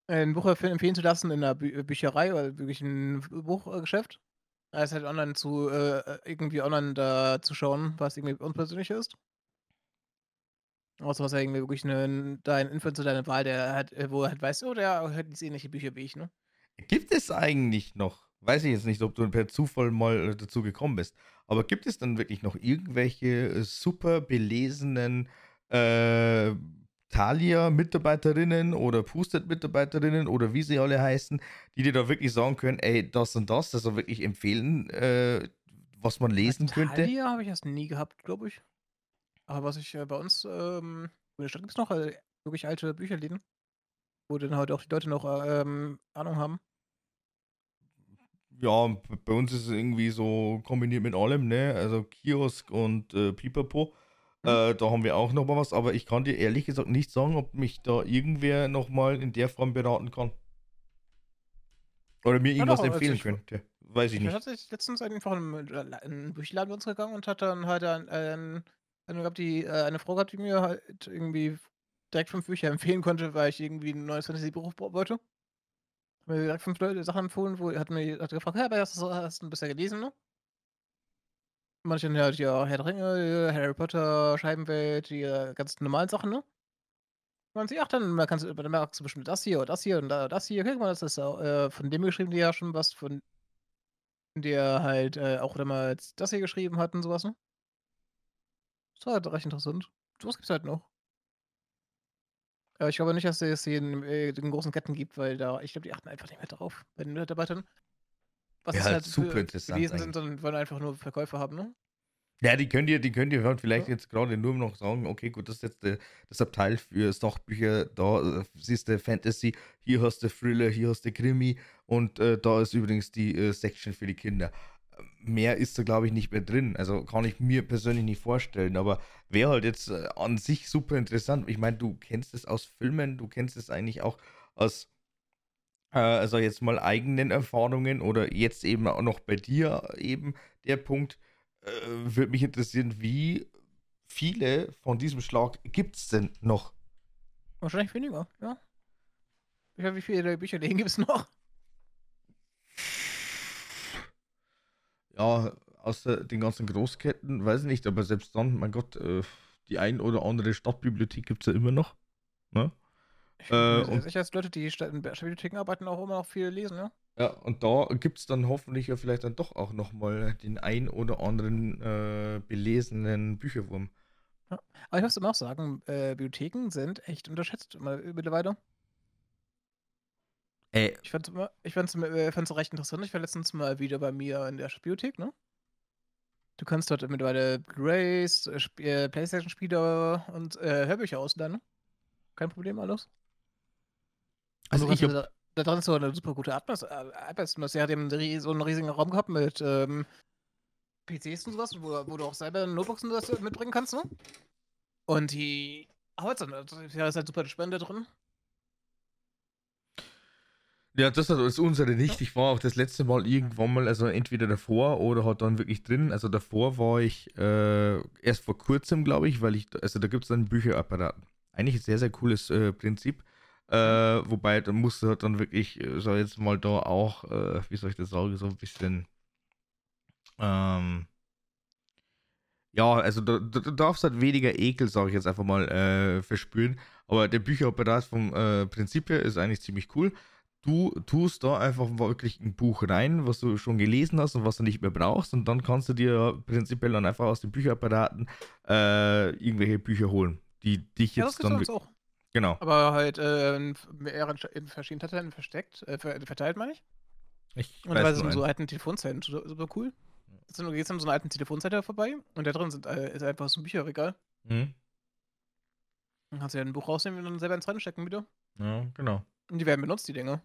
ein Buch empfehlen zu lassen in der Bü Bücherei oder wirklich 'n Buchgeschäft, als halt online zu äh, äh, irgendwie online da zu schauen, was irgendwie unpersönlich ist. Außer was ja irgendwie wirklich 'nen dein Influencer deine Wahl, der halt äh, wo halt weißt: „Oh, der hört jetzt ähnliche Bücher wie ich“, ne? Gibt es eigentlich noch weiß ich jetzt nicht, ob du per Zufall mal äh, dazu gekommen bist, aber gibt es dann wirklich noch irgendwelche äh, super belesenen, äh, Thalia-Mitarbeiterinnen oder Pustet-Mitarbeiterinnen oder wie sie alle heißen, die dir da wirklich sagen können: „Ey, das und das, das wirklich empfehlen, äh, was man lesen könnte?“ Thalia habe ich das nie gehabt, glaube ich. Aber was ich, äh, bei uns, ähm in der Stadt gibt's noch, äh, wirklich alte Bücherläden, wo dann halt auch die Leute noch, äh, ähm, Ahnung haben. Ja, bei uns ist es irgendwie so kombiniert mit allem, ne? Also Kiosk und, äh, Pipapo. Äh, da haben wir auch noch mal was, aber ich kann dir ehrlich gesagt nicht sagen, ob mich da irgendwer noch mal in der Form beraten kann. Oder mir Ja doch, irgendwas also empfehlen ich könnte. Weiß ich ich nicht. tatsächlich letztens einfach in 'n La in 'n Buchladen bei uns gegangen und hatte dann halt ein ähm, eine gehabt, die äh, eine Frau gehabt, die mir halt irgendwie direkt 5 Bücher empfehlen konnte, weil ich irgendwie 'n neues Fantasy-Buch w wollte. Hat mir direkt 5 Leute Sachen empfohlen, wo hat mir hat gefragt: „Ja, was hast du bisher gelesen“, ne? Ich dann halt: „Ja, Herr der Ringe, Harry Potter, Scheibenwelt“, die, äh, ganz normalen Sachen, ne? Meinte sie: „Ach, dann ma kannst dann magst du bestimmt das hier oder das hier und da das hier. Guck mal, das ist äh, von dem geschrieben, der ja schon was von der halt, äh, auch damals das hier geschrieben hat und so was, ne? Das war halt recht interessant. So was gibt's halt noch. Aber ich glaube nicht, dass es die in, äh, den großen Ketten gibt, weil da ich glaube, die achten einfach nicht mehr drauf bei den Mitarbeitern. Was es halt super interessant Wesen eigentlich. sind, sondern wollen einfach nur Verkäufe haben, ne? Ja, die könnt ihr die könnt ihr vielleicht Ja. jetzt grade nur noch sagen: „Okay, gut, das ist jetzt, äh, das Abteil für Sachbücher. Da, äh, siehst du Fantasy, hier hast du Thriller, hier hast du Krimi und, äh, da ist übrigens die, äh, Section für die Kinder.“ Ähm, mehr ist da, glaube ich, nicht mehr drin. Also, kann ich mir persönlich nicht vorstellen, aber wäre halt jetzt, äh, an sich super interessant. Ich meine, du kennst es aus Filmen, du kennst es eigentlich auch aus, äh, ich jetzt mal, eigenen Erfahrungen oder jetzt eben auch noch bei dir eben der Punkt. Äh, würde mich interessieren, wie viele von diesem Schlag gibt's denn noch? Wahrscheinlich weniger, ja. Ja, wie viele Bücherläden gibt's noch? Ja, außer den ganzen Großketten, weiß ich nicht, aber selbst dann, mein Gott, äh, die ein oder andere Stadtbibliothek gibt's ja immer noch, ne? Äh, und sicher, dass Leute, die in Stadtbibliotheken arbeiten, auch immer noch viel lesen, ja? ja, und da gibt's dann hoffentlich ja vielleicht dann doch auch noch mal den ein oder anderen, äh, belesenen Bücherwurm. Ja. Aber ich muss immer auch sagen, äh, Bibliotheken sind echt unterschätzt immer mittlerweile. Ey. Ich fand's immer ich fand's äh, fand's recht interessant. Ich war letztens mal wieder bei mir in der Stadtbibliothek, ne? Du kannst dort mittlerweile Blu-rays, äh, äh, Playstation-Spiele und, äh, Hörbücher ausleihen, ne? Kein Problem alles. Also, kannst ich habe da da drin ist so 'ne super gute Atmos äh, Atmos. Der hat eben so 'n riesigen Raum gehabt mit, ähm, PCs und so was, wo wo du auch selber Notebooks und so was mitbringen kannst, ne? Und die Arbeits ja, ist halt super da drin. Ja, das ist unsere Ja. nicht. Ich war auch das letzte Mal irgendwann mal also, entweder davor oder halt dann wirklich drin. Also, davor war ich, äh, erst vor Kurzem, glaube ich, weil ich also, da gibt's dann Bücherapparaten. Eigentlich 'n sehr, sehr cooles, äh, Prinzip. Äh, wobei, da musst du halt dann wirklich, äh, ich jetzt mal, da auch, äh, wie soll ich das sagen, so 'n bisschen ähm ja, also, da da du darfst halt weniger Ekel, sage ich jetzt einfach mal, äh, verspüren. Aber der Bücherapparat vom, äh, Prinzip her ist eigentlich ziemlich cool. Du tust da einfach wirklich 'n Buch rein, was du schon gelesen hast und was du nicht mehr brauchst, und dann kannst du dir prinzipiell dann einfach aus den Bücherapparaten, äh, irgendwelche Bücher holen, die dich Ja, das jetzt gibt's bei dann auch. Genau. Aber halt, äh, in verschiedenen Dateien versteckt äh, ver verteilt, meine ich. Ich Und teilweise nur in so alten Telefonzellen, su super cool. Also, du gehst an so 'ner alten Telefonzelle vorbei und da drin sind äh, ist einfach so 'n Bücherregal. Mhm. Dann kannst du dir 'n Buch rausnehmen und dann selber ins reinstecken wieder. Ja, genau. Und die werden benutzt, die Dinger.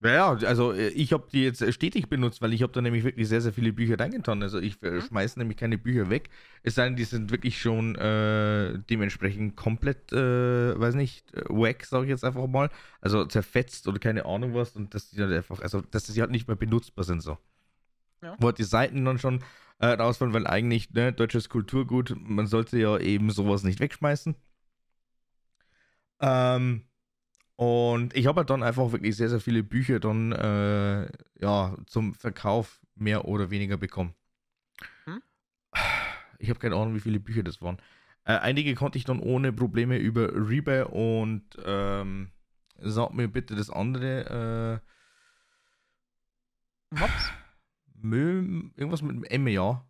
Ja, also, äh, ich habe die jetzt, äh, stetig benutzt, weil ich habe da nämlich wirklich sehr, sehr viele Bücher reingetan. Also, ich, äh, Mhm. schmeiße nämlich keine Bücher weg. Es sei denn, die sind wirklich schon, äh, dementsprechend komplett, äh, weiß nicht, wack, sage ich jetzt einfach mal. Also, zerfetzt oder keine Ahnung was und dass die halt einfach also, dass die halt nicht mehr benutzbar sind so. Ja. Wo halt die Seiten dann schon, äh, rausfallen, weil eigentlich, ne, deutsches Kulturgut, man sollte ja eben so was nicht wegschmeißen. Ähm, Und ich habe halt dann einfach wirklich sehr, sehr viele Bücher dann äh, ja, zum Verkauf mehr oder weniger bekommen. Hm? Ich habe keine Ahnung, wie viele Bücher das waren. Äh, einige konnte ich dann ohne Probleme über Rebay und ähm, sag mir bitte das andere. Äh, Mops? Müll, irgendwas mit M, ja.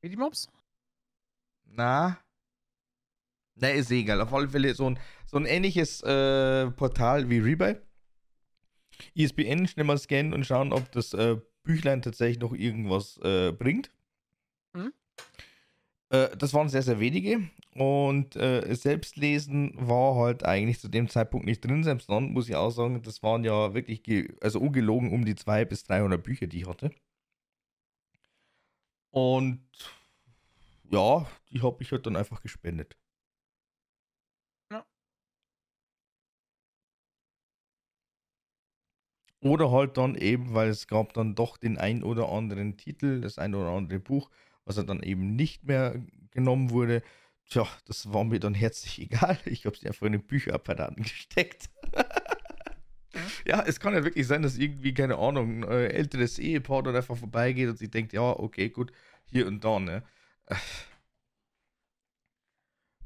Wie die Mops? Na. Na, ist egal. Auf alle Fälle so ein, so ein ähnliches äh, Portal wie Rebay. ISBN schnell mal scannen und schauen, ob das äh, Büchlein tatsächlich noch irgendwas äh, bringt. Hm? Äh, das waren sehr, sehr wenige. Und äh, Selbstlesen war halt eigentlich zu dem Zeitpunkt nicht drin. Selbst dann muss ich auch sagen, das waren ja wirklich, also ungelogen um die 200 bis 300 Bücher, die ich hatte. Und ja, die habe ich halt dann einfach gespendet. Oder halt dann eben, weil es gab dann doch den ein oder anderen Titel, das ein oder andere Buch, was er dann eben nicht mehr genommen wurde. Tja, das war mir dann herzlich (laughs) egal. Ich habe sie einfach in den Bücherapparaten gesteckt. (laughs) ja, es kann ja wirklich sein, dass irgendwie, keine Ahnung, ein äh, älteres Ehepaar dann einfach vorbeigeht und sich denkt, ja, okay, gut, hier und da, ne?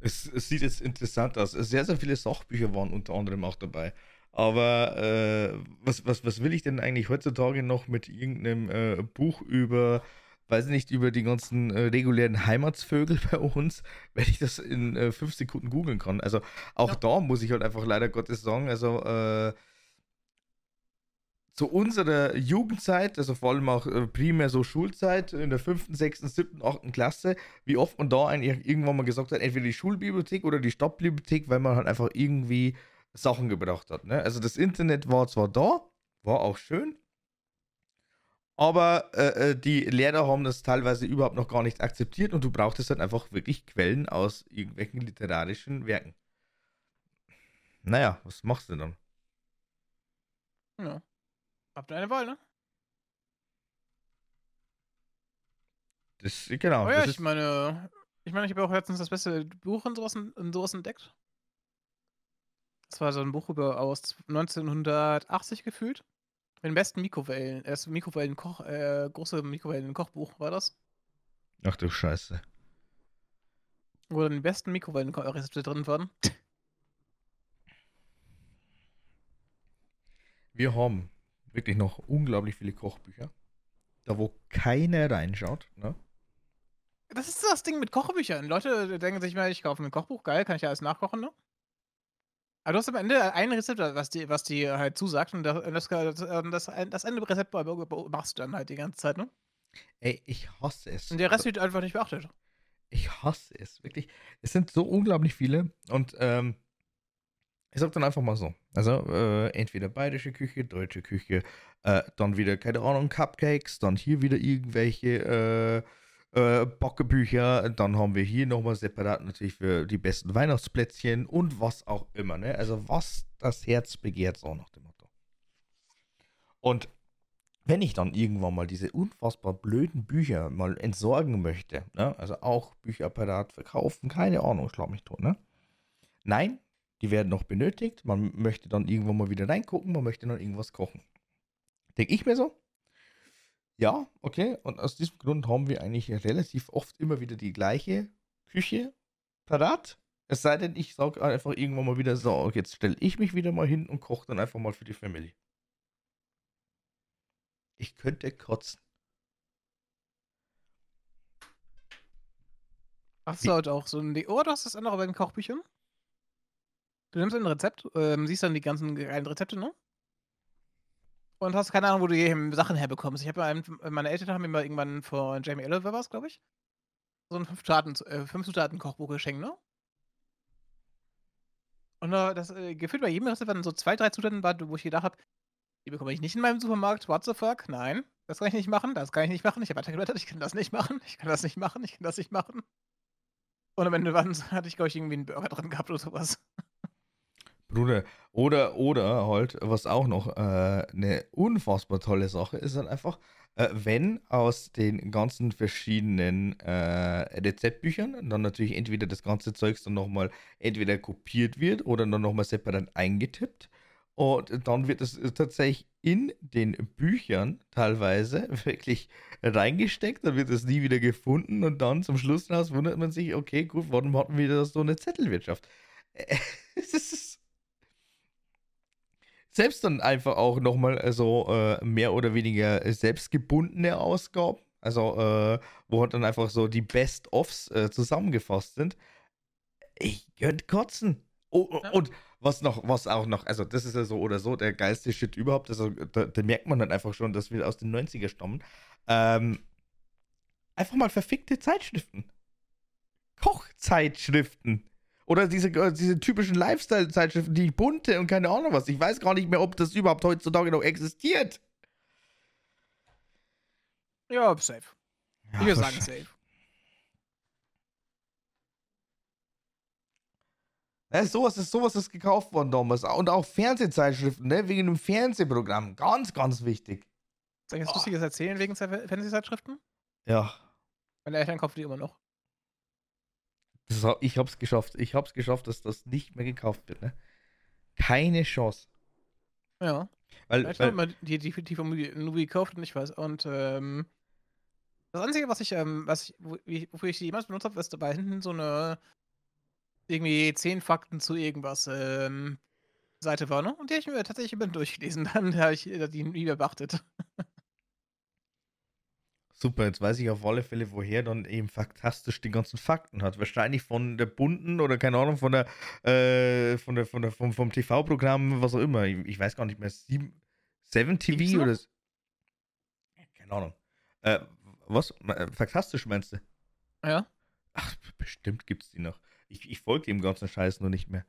Es, es, sieht jetzt interessant aus. Sehr, sehr viele Sachbücher waren unter anderem auch dabei. Aber äh, was, was, was will ich denn eigentlich heutzutage noch mit irgendeinem äh, Buch über weiß nicht, über die ganzen äh, regulären Heimatsvögel (laughs) bei uns, wenn ich das in äh, fünf Sekunden googeln kann. Also auch ja. da muss ich halt einfach leider Gottes sagen, also äh, zu unserer Jugendzeit, also vor allem auch äh, primär so Schulzeit, in der fünften, sechsten, siebten, achten Klasse, wie oft man da eigentlich irgendwann mal gesagt hat, entweder die Schulbibliothek oder die Stadtbibliothek, weil man halt einfach irgendwie Sachen gebraucht hat. Ne? Also das Internet war zwar da, war auch schön, aber äh, äh, die Lehrer haben das teilweise überhaupt noch gar nicht akzeptiert und du brauchtest dann einfach wirklich Quellen aus irgendwelchen literarischen Werken. Naja, was machst du dann? Ja. Habt ihr eine Wahl, ne? Das, genau. Oh ja, ich meine, ich meine, ich habe auch letztens das beste Buch in sowas, in sowas entdeckt. Das war so ein Buch über aus 1980 gefühlt. Mit den besten Mikrowellen. Erst Mikrowellen-Koch, äh, große Mikrowellen-Kochbuch war das. Ach du Scheiße. Wo dann die besten Mikrowellen-Rezepte drin waren. Wir haben wirklich noch unglaublich viele Kochbücher. Da wo keiner reinschaut, ne? Das ist das Ding mit Kochbüchern. Leute denken sich mal, ich kaufe mir ein Kochbuch, geil, kann ich ja alles nachkochen, ne? Aber du hast am Ende ein Rezept, was dir was die halt zusagt und das, das, das, das Ende Rezept machst du dann halt die ganze Zeit, ne? Ey, ich hasse es. Und der Rest wird einfach nicht beachtet. Ich hasse es, wirklich. Es sind so unglaublich viele und ähm, ich sag dann einfach mal so. Also, äh, entweder bayerische Küche, deutsche Küche, äh, dann wieder, keine Ahnung, Cupcakes, dann hier wieder irgendwelche äh, äh, Bockebücher. Dann haben wir hier nochmal separat natürlich für die besten Weihnachtsplätzchen und was auch immer. Ne? Also was das Herz begehrt, so nach dem Motto. Und wenn ich dann irgendwann mal diese unfassbar blöden Bücher mal entsorgen möchte, ne? also auch Bücherapparat verkaufen, keine Ahnung, schlag mich tot, ne? Nein, die werden noch benötigt. Man möchte dann irgendwann mal wieder reingucken, man möchte dann irgendwas kochen. Denke ich mir so, ja, okay. Und aus diesem Grund haben wir eigentlich relativ oft immer wieder die gleiche Küche parat. Es sei denn, ich sage einfach irgendwann mal wieder so, jetzt stelle ich mich wieder mal hin und koche dann einfach mal für die Family. Ich könnte kotzen. Hast du halt auch so ein. Oh, du hast das andere bei den Kochbüchern? Du nimmst ein Rezept, ähm, siehst dann die ganzen geilen Rezepte, ne? Und hast keine Ahnung, wo du hier Sachen herbekommst. Ich habe meine Eltern haben mir mal irgendwann von Jamie Oliver was, glaube ich, so ein Fünf-Zutaten-Kochbuch äh, geschenkt, ne? Und äh, das äh, gefühlt bei jedem Rezept waren so zwei, drei Zutaten, wo ich gedacht habe, die bekomme ich nicht in meinem Supermarkt. What the fuck? Nein, das kann ich nicht machen, das kann ich nicht machen. Ich habe weitergeblättert, ich kann das nicht machen, ich kann das nicht machen, ich kann das nicht machen. Und am Ende waren, (laughs) hatte ich, glaube ich, irgendwie einen Burger drin gehabt oder sowas. Bruder, oder, oder halt, was auch noch äh, eine unfassbar tolle Sache ist, dann einfach, äh, wenn aus den ganzen verschiedenen äh, Rezeptbüchern dann natürlich entweder das ganze Zeugs dann nochmal entweder kopiert wird oder dann nochmal separat eingetippt. Und dann wird es tatsächlich in den Büchern teilweise (laughs) wirklich reingesteckt, dann wird es nie wieder gefunden und dann zum Schluss raus wundert man sich, okay, gut, warum hatten wir da so eine Zettelwirtschaft? (laughs) es ist selbst dann einfach auch nochmal so äh, mehr oder weniger selbstgebundene Ausgaben, also äh, wo halt dann einfach so die Best-ofs äh, zusammengefasst sind. Ich könnte kotzen. Oh, ja. Und was noch, was auch noch, also das ist ja so oder so der geilste Shit überhaupt, also da, da merkt man dann einfach schon, dass wir aus den 90er stammen. Ähm, einfach mal verfickte Zeitschriften. Kochzeitschriften. Oder diese, äh, diese typischen Lifestyle-Zeitschriften, die bunte und keine Ahnung was. Ich weiß gar nicht mehr, ob das überhaupt heutzutage noch existiert. Ja, safe. Ja, ich würde sagen safe. Ja, sowas, ist, sowas ist gekauft worden damals. Und auch Fernsehzeitschriften, ne? wegen einem Fernsehprogramm. Ganz, ganz wichtig. Soll ich was oh. Lustiges erzählen wegen Fernsehzeitschriften? Ja. Meine Eltern kaufen die immer noch. Das, ich hab's geschafft. Ich hab's geschafft, dass das nicht mehr gekauft wird. Ne? Keine Chance. Ja. Weil, ich weil mal die, die, die von Nubi gekauft und ich weiß. Und ähm, das Einzige, was ich, ähm, was ich, wofür ich die jemals benutzt habe, ist dabei hinten so eine irgendwie zehn Fakten zu irgendwas ähm, Seite war, ne? Und die habe ich mir tatsächlich immer durchgelesen. (laughs) Dann habe ich die nie beachtet. (laughs) Super, jetzt weiß ich auf alle Fälle, woher dann eben faktastisch die ganzen Fakten hat. Wahrscheinlich von der bunten oder keine Ahnung, von der, äh, von der, von der, vom, vom TV-Programm, was auch immer. Ich, ich, weiß gar nicht mehr, Sieben, Seven TV oder. Keine Ahnung. Äh, was? Äh, faktastisch meinst du? Ja. Ach, bestimmt gibt's die noch. Ich, ich folge dem ganzen Scheiß nur nicht mehr.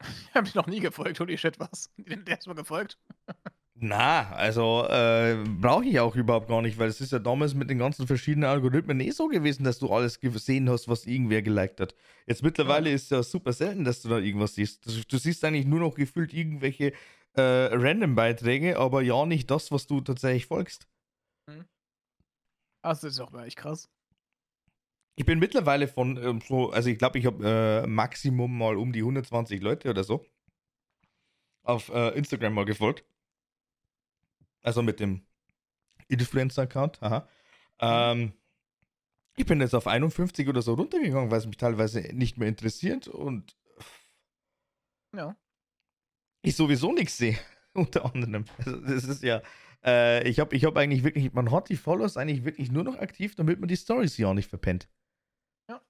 (laughs) Ich habe dich noch nie gefolgt, holy shit, was? (laughs) Der ist mal gefolgt. (laughs) Na, also äh, brauche ich auch überhaupt gar nicht, weil es ist ja damals mit den ganzen verschiedenen Algorithmen eh so gewesen, dass du alles gesehen hast, was irgendwer geliked hat. Jetzt mittlerweile ja. ist es ja super selten, dass du da irgendwas siehst. Du, du siehst eigentlich nur noch gefühlt irgendwelche äh, Random-Beiträge, aber ja nicht das, was du tatsächlich folgst. Hm. Das ist auch echt krass. Ich bin mittlerweile von ähm, so, also ich glaube, ich habe äh, Maximum mal um die 120 Leute oder so auf äh, Instagram mal gefolgt. Also mit dem Influencer-Account, aha. Mhm. Ähm, ich bin jetzt auf 51 oder so runtergegangen, weil es mich teilweise nicht mehr interessiert und ja. ich sowieso nichts sehe, (laughs) unter anderem. Also das ist ja, äh, ich habe ich hab eigentlich wirklich, man hat die Follows eigentlich wirklich nur noch aktiv, damit man die Stories ja auch nicht verpennt. Ja.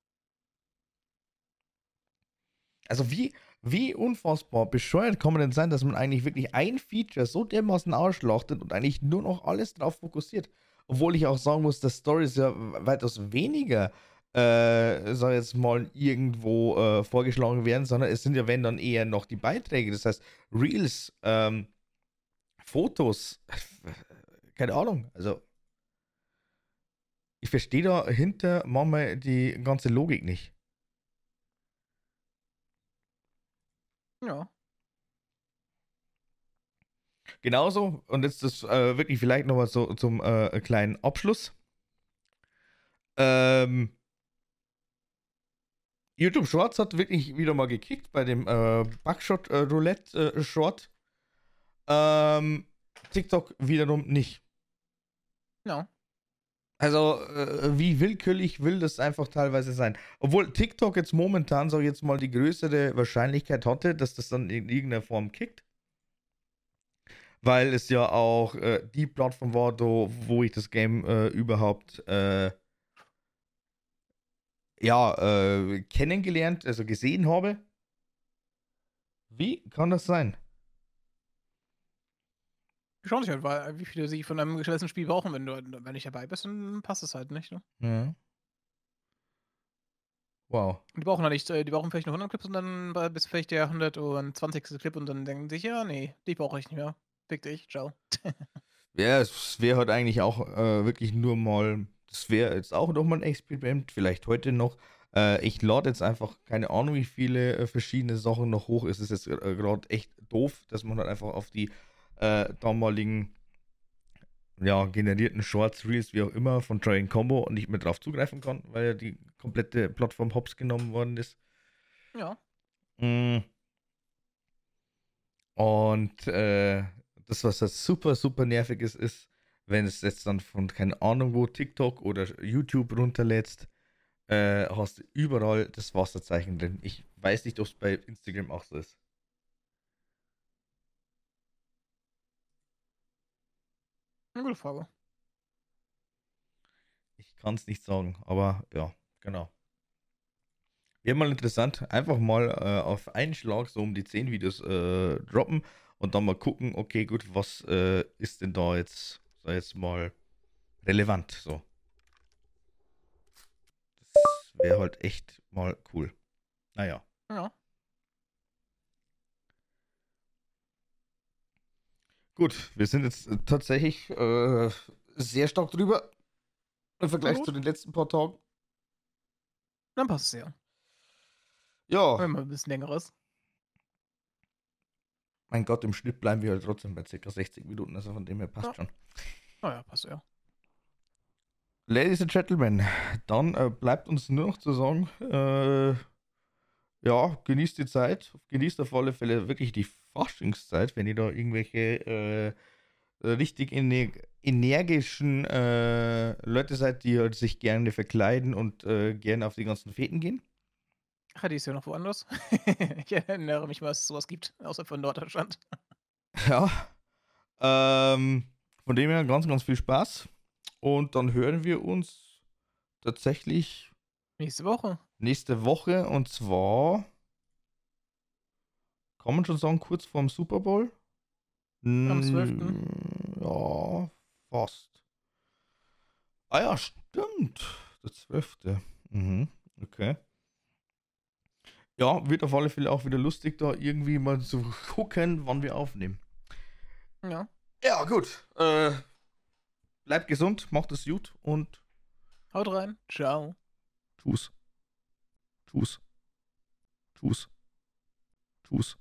Also wie, wie unfassbar bescheuert kann man denn sein, dass man eigentlich wirklich ein Feature so dermaßen ausschlachtet und eigentlich nur noch alles drauf fokussiert? Obwohl ich auch sagen muss, dass Stories ja weitaus weniger, äh, sag jetzt mal, irgendwo äh, vorgeschlagen werden, sondern es sind ja, wenn dann eher noch die Beiträge. Das heißt, Reels, ähm, Fotos, (laughs) keine Ahnung. Also, ich verstehe dahinter manchmal die ganze Logik nicht. Ja. Genauso, und jetzt ist äh, wirklich vielleicht nochmal so zum äh, kleinen Abschluss. Ähm, YouTube Shorts hat wirklich wieder mal gekickt bei dem äh, Bugshot äh, Roulette äh, Short. Ähm, TikTok wiederum nicht. Ja. Also, äh, wie willkürlich will das einfach teilweise sein. Obwohl TikTok jetzt momentan, so jetzt mal, die größere Wahrscheinlichkeit hatte, dass das dann in irgendeiner Form kickt. Weil es ja auch äh, die Plattform war, wo, wo ich das Game äh, überhaupt äh, ja, äh, kennengelernt, also gesehen habe. Wie kann das sein? Schauen sich halt, weil, wie viele sie von einem gewissen Spiel brauchen. Wenn du wenn nicht dabei bist, dann passt es halt nicht. Ne? Ja. Wow. Die brauchen halt nicht, äh, die brauchen vielleicht nur 100 Clips und dann bist du vielleicht der 120. Clip und dann denken sich, ja, nee, die brauche ich nicht mehr. Fick dich, ciao. (laughs) ja, es wäre halt eigentlich auch äh, wirklich nur mal, das wäre jetzt auch nochmal ein Experiment, vielleicht heute noch, Äh, ich lade jetzt einfach keine Ahnung, wie viele äh, verschiedene Sachen noch hoch. Es ist jetzt äh, gerade echt doof, dass man halt einfach auf die äh, damaligen ja, generierten Shorts, Reels, wie auch immer, von Train Combo nicht mehr drauf zugreifen kann, weil ja die komplette Plattform hops genommen worden ist. Ja. Mm. Und äh, das, was das super, super nervig ist, ist, wenn es jetzt dann von, keine Ahnung wo, TikTok oder YouTube runterlädst, äh, hast du überall das Wasserzeichen drin. Ich weiß nicht, ob es bei Instagram auch so ist. Eine gute Frage. Ich kann es nicht sagen, aber ja, genau. Wäre mal interessant, einfach mal äh, auf einen Schlag so um die 10 Videos äh, droppen und dann mal gucken, okay, gut, was äh, ist denn da jetzt, sag jetzt mal, relevant so. Das wäre halt echt mal cool. Naja. Ja. Gut, wir sind jetzt äh, tatsächlich äh, sehr stark drüber im Vergleich Gut. zu den letzten paar Tagen. Dann passt es ja. Ja, Wenn mal ein bisschen längeres. mein Gott, im Schnitt bleiben wir halt trotzdem bei ca. 60 Minuten, also von dem her passt Ja. schon. Naja, passt ja. Ladies and Gentlemen, dann äh, bleibt uns nur noch zu sagen, äh, ja, genießt die Zeit, genießt auf alle Fälle wirklich die Faschingszeit, wenn ihr da irgendwelche äh, richtig ener energischen äh, Leute seid, die halt sich gerne verkleiden und äh, gerne auf die ganzen Feten gehen. Ach, die ist ja noch woanders. (laughs) ich erinnere mich mal, dass es sowas gibt, außer von Norddeutschland. (laughs) Ja. Ähm, von dem her ganz, ganz viel Spaß. Und dann hören wir uns tatsächlich Nächste Woche. nächste Woche und zwar kann man schon sagen, kurz vorm Super Bowl. Am 12.. Mm, Ja, fast. Ah ja, stimmt. Der 12. Mhm, okay. Ja, wird auf alle Fälle auch wieder lustig, da irgendwie mal zu gucken, wann wir aufnehmen. Ja. Ja, gut. Äh, bleibt gesund, macht es gut und Haut rein. Ciao. tschüss. Tschüss. Tschüss. Tschüss.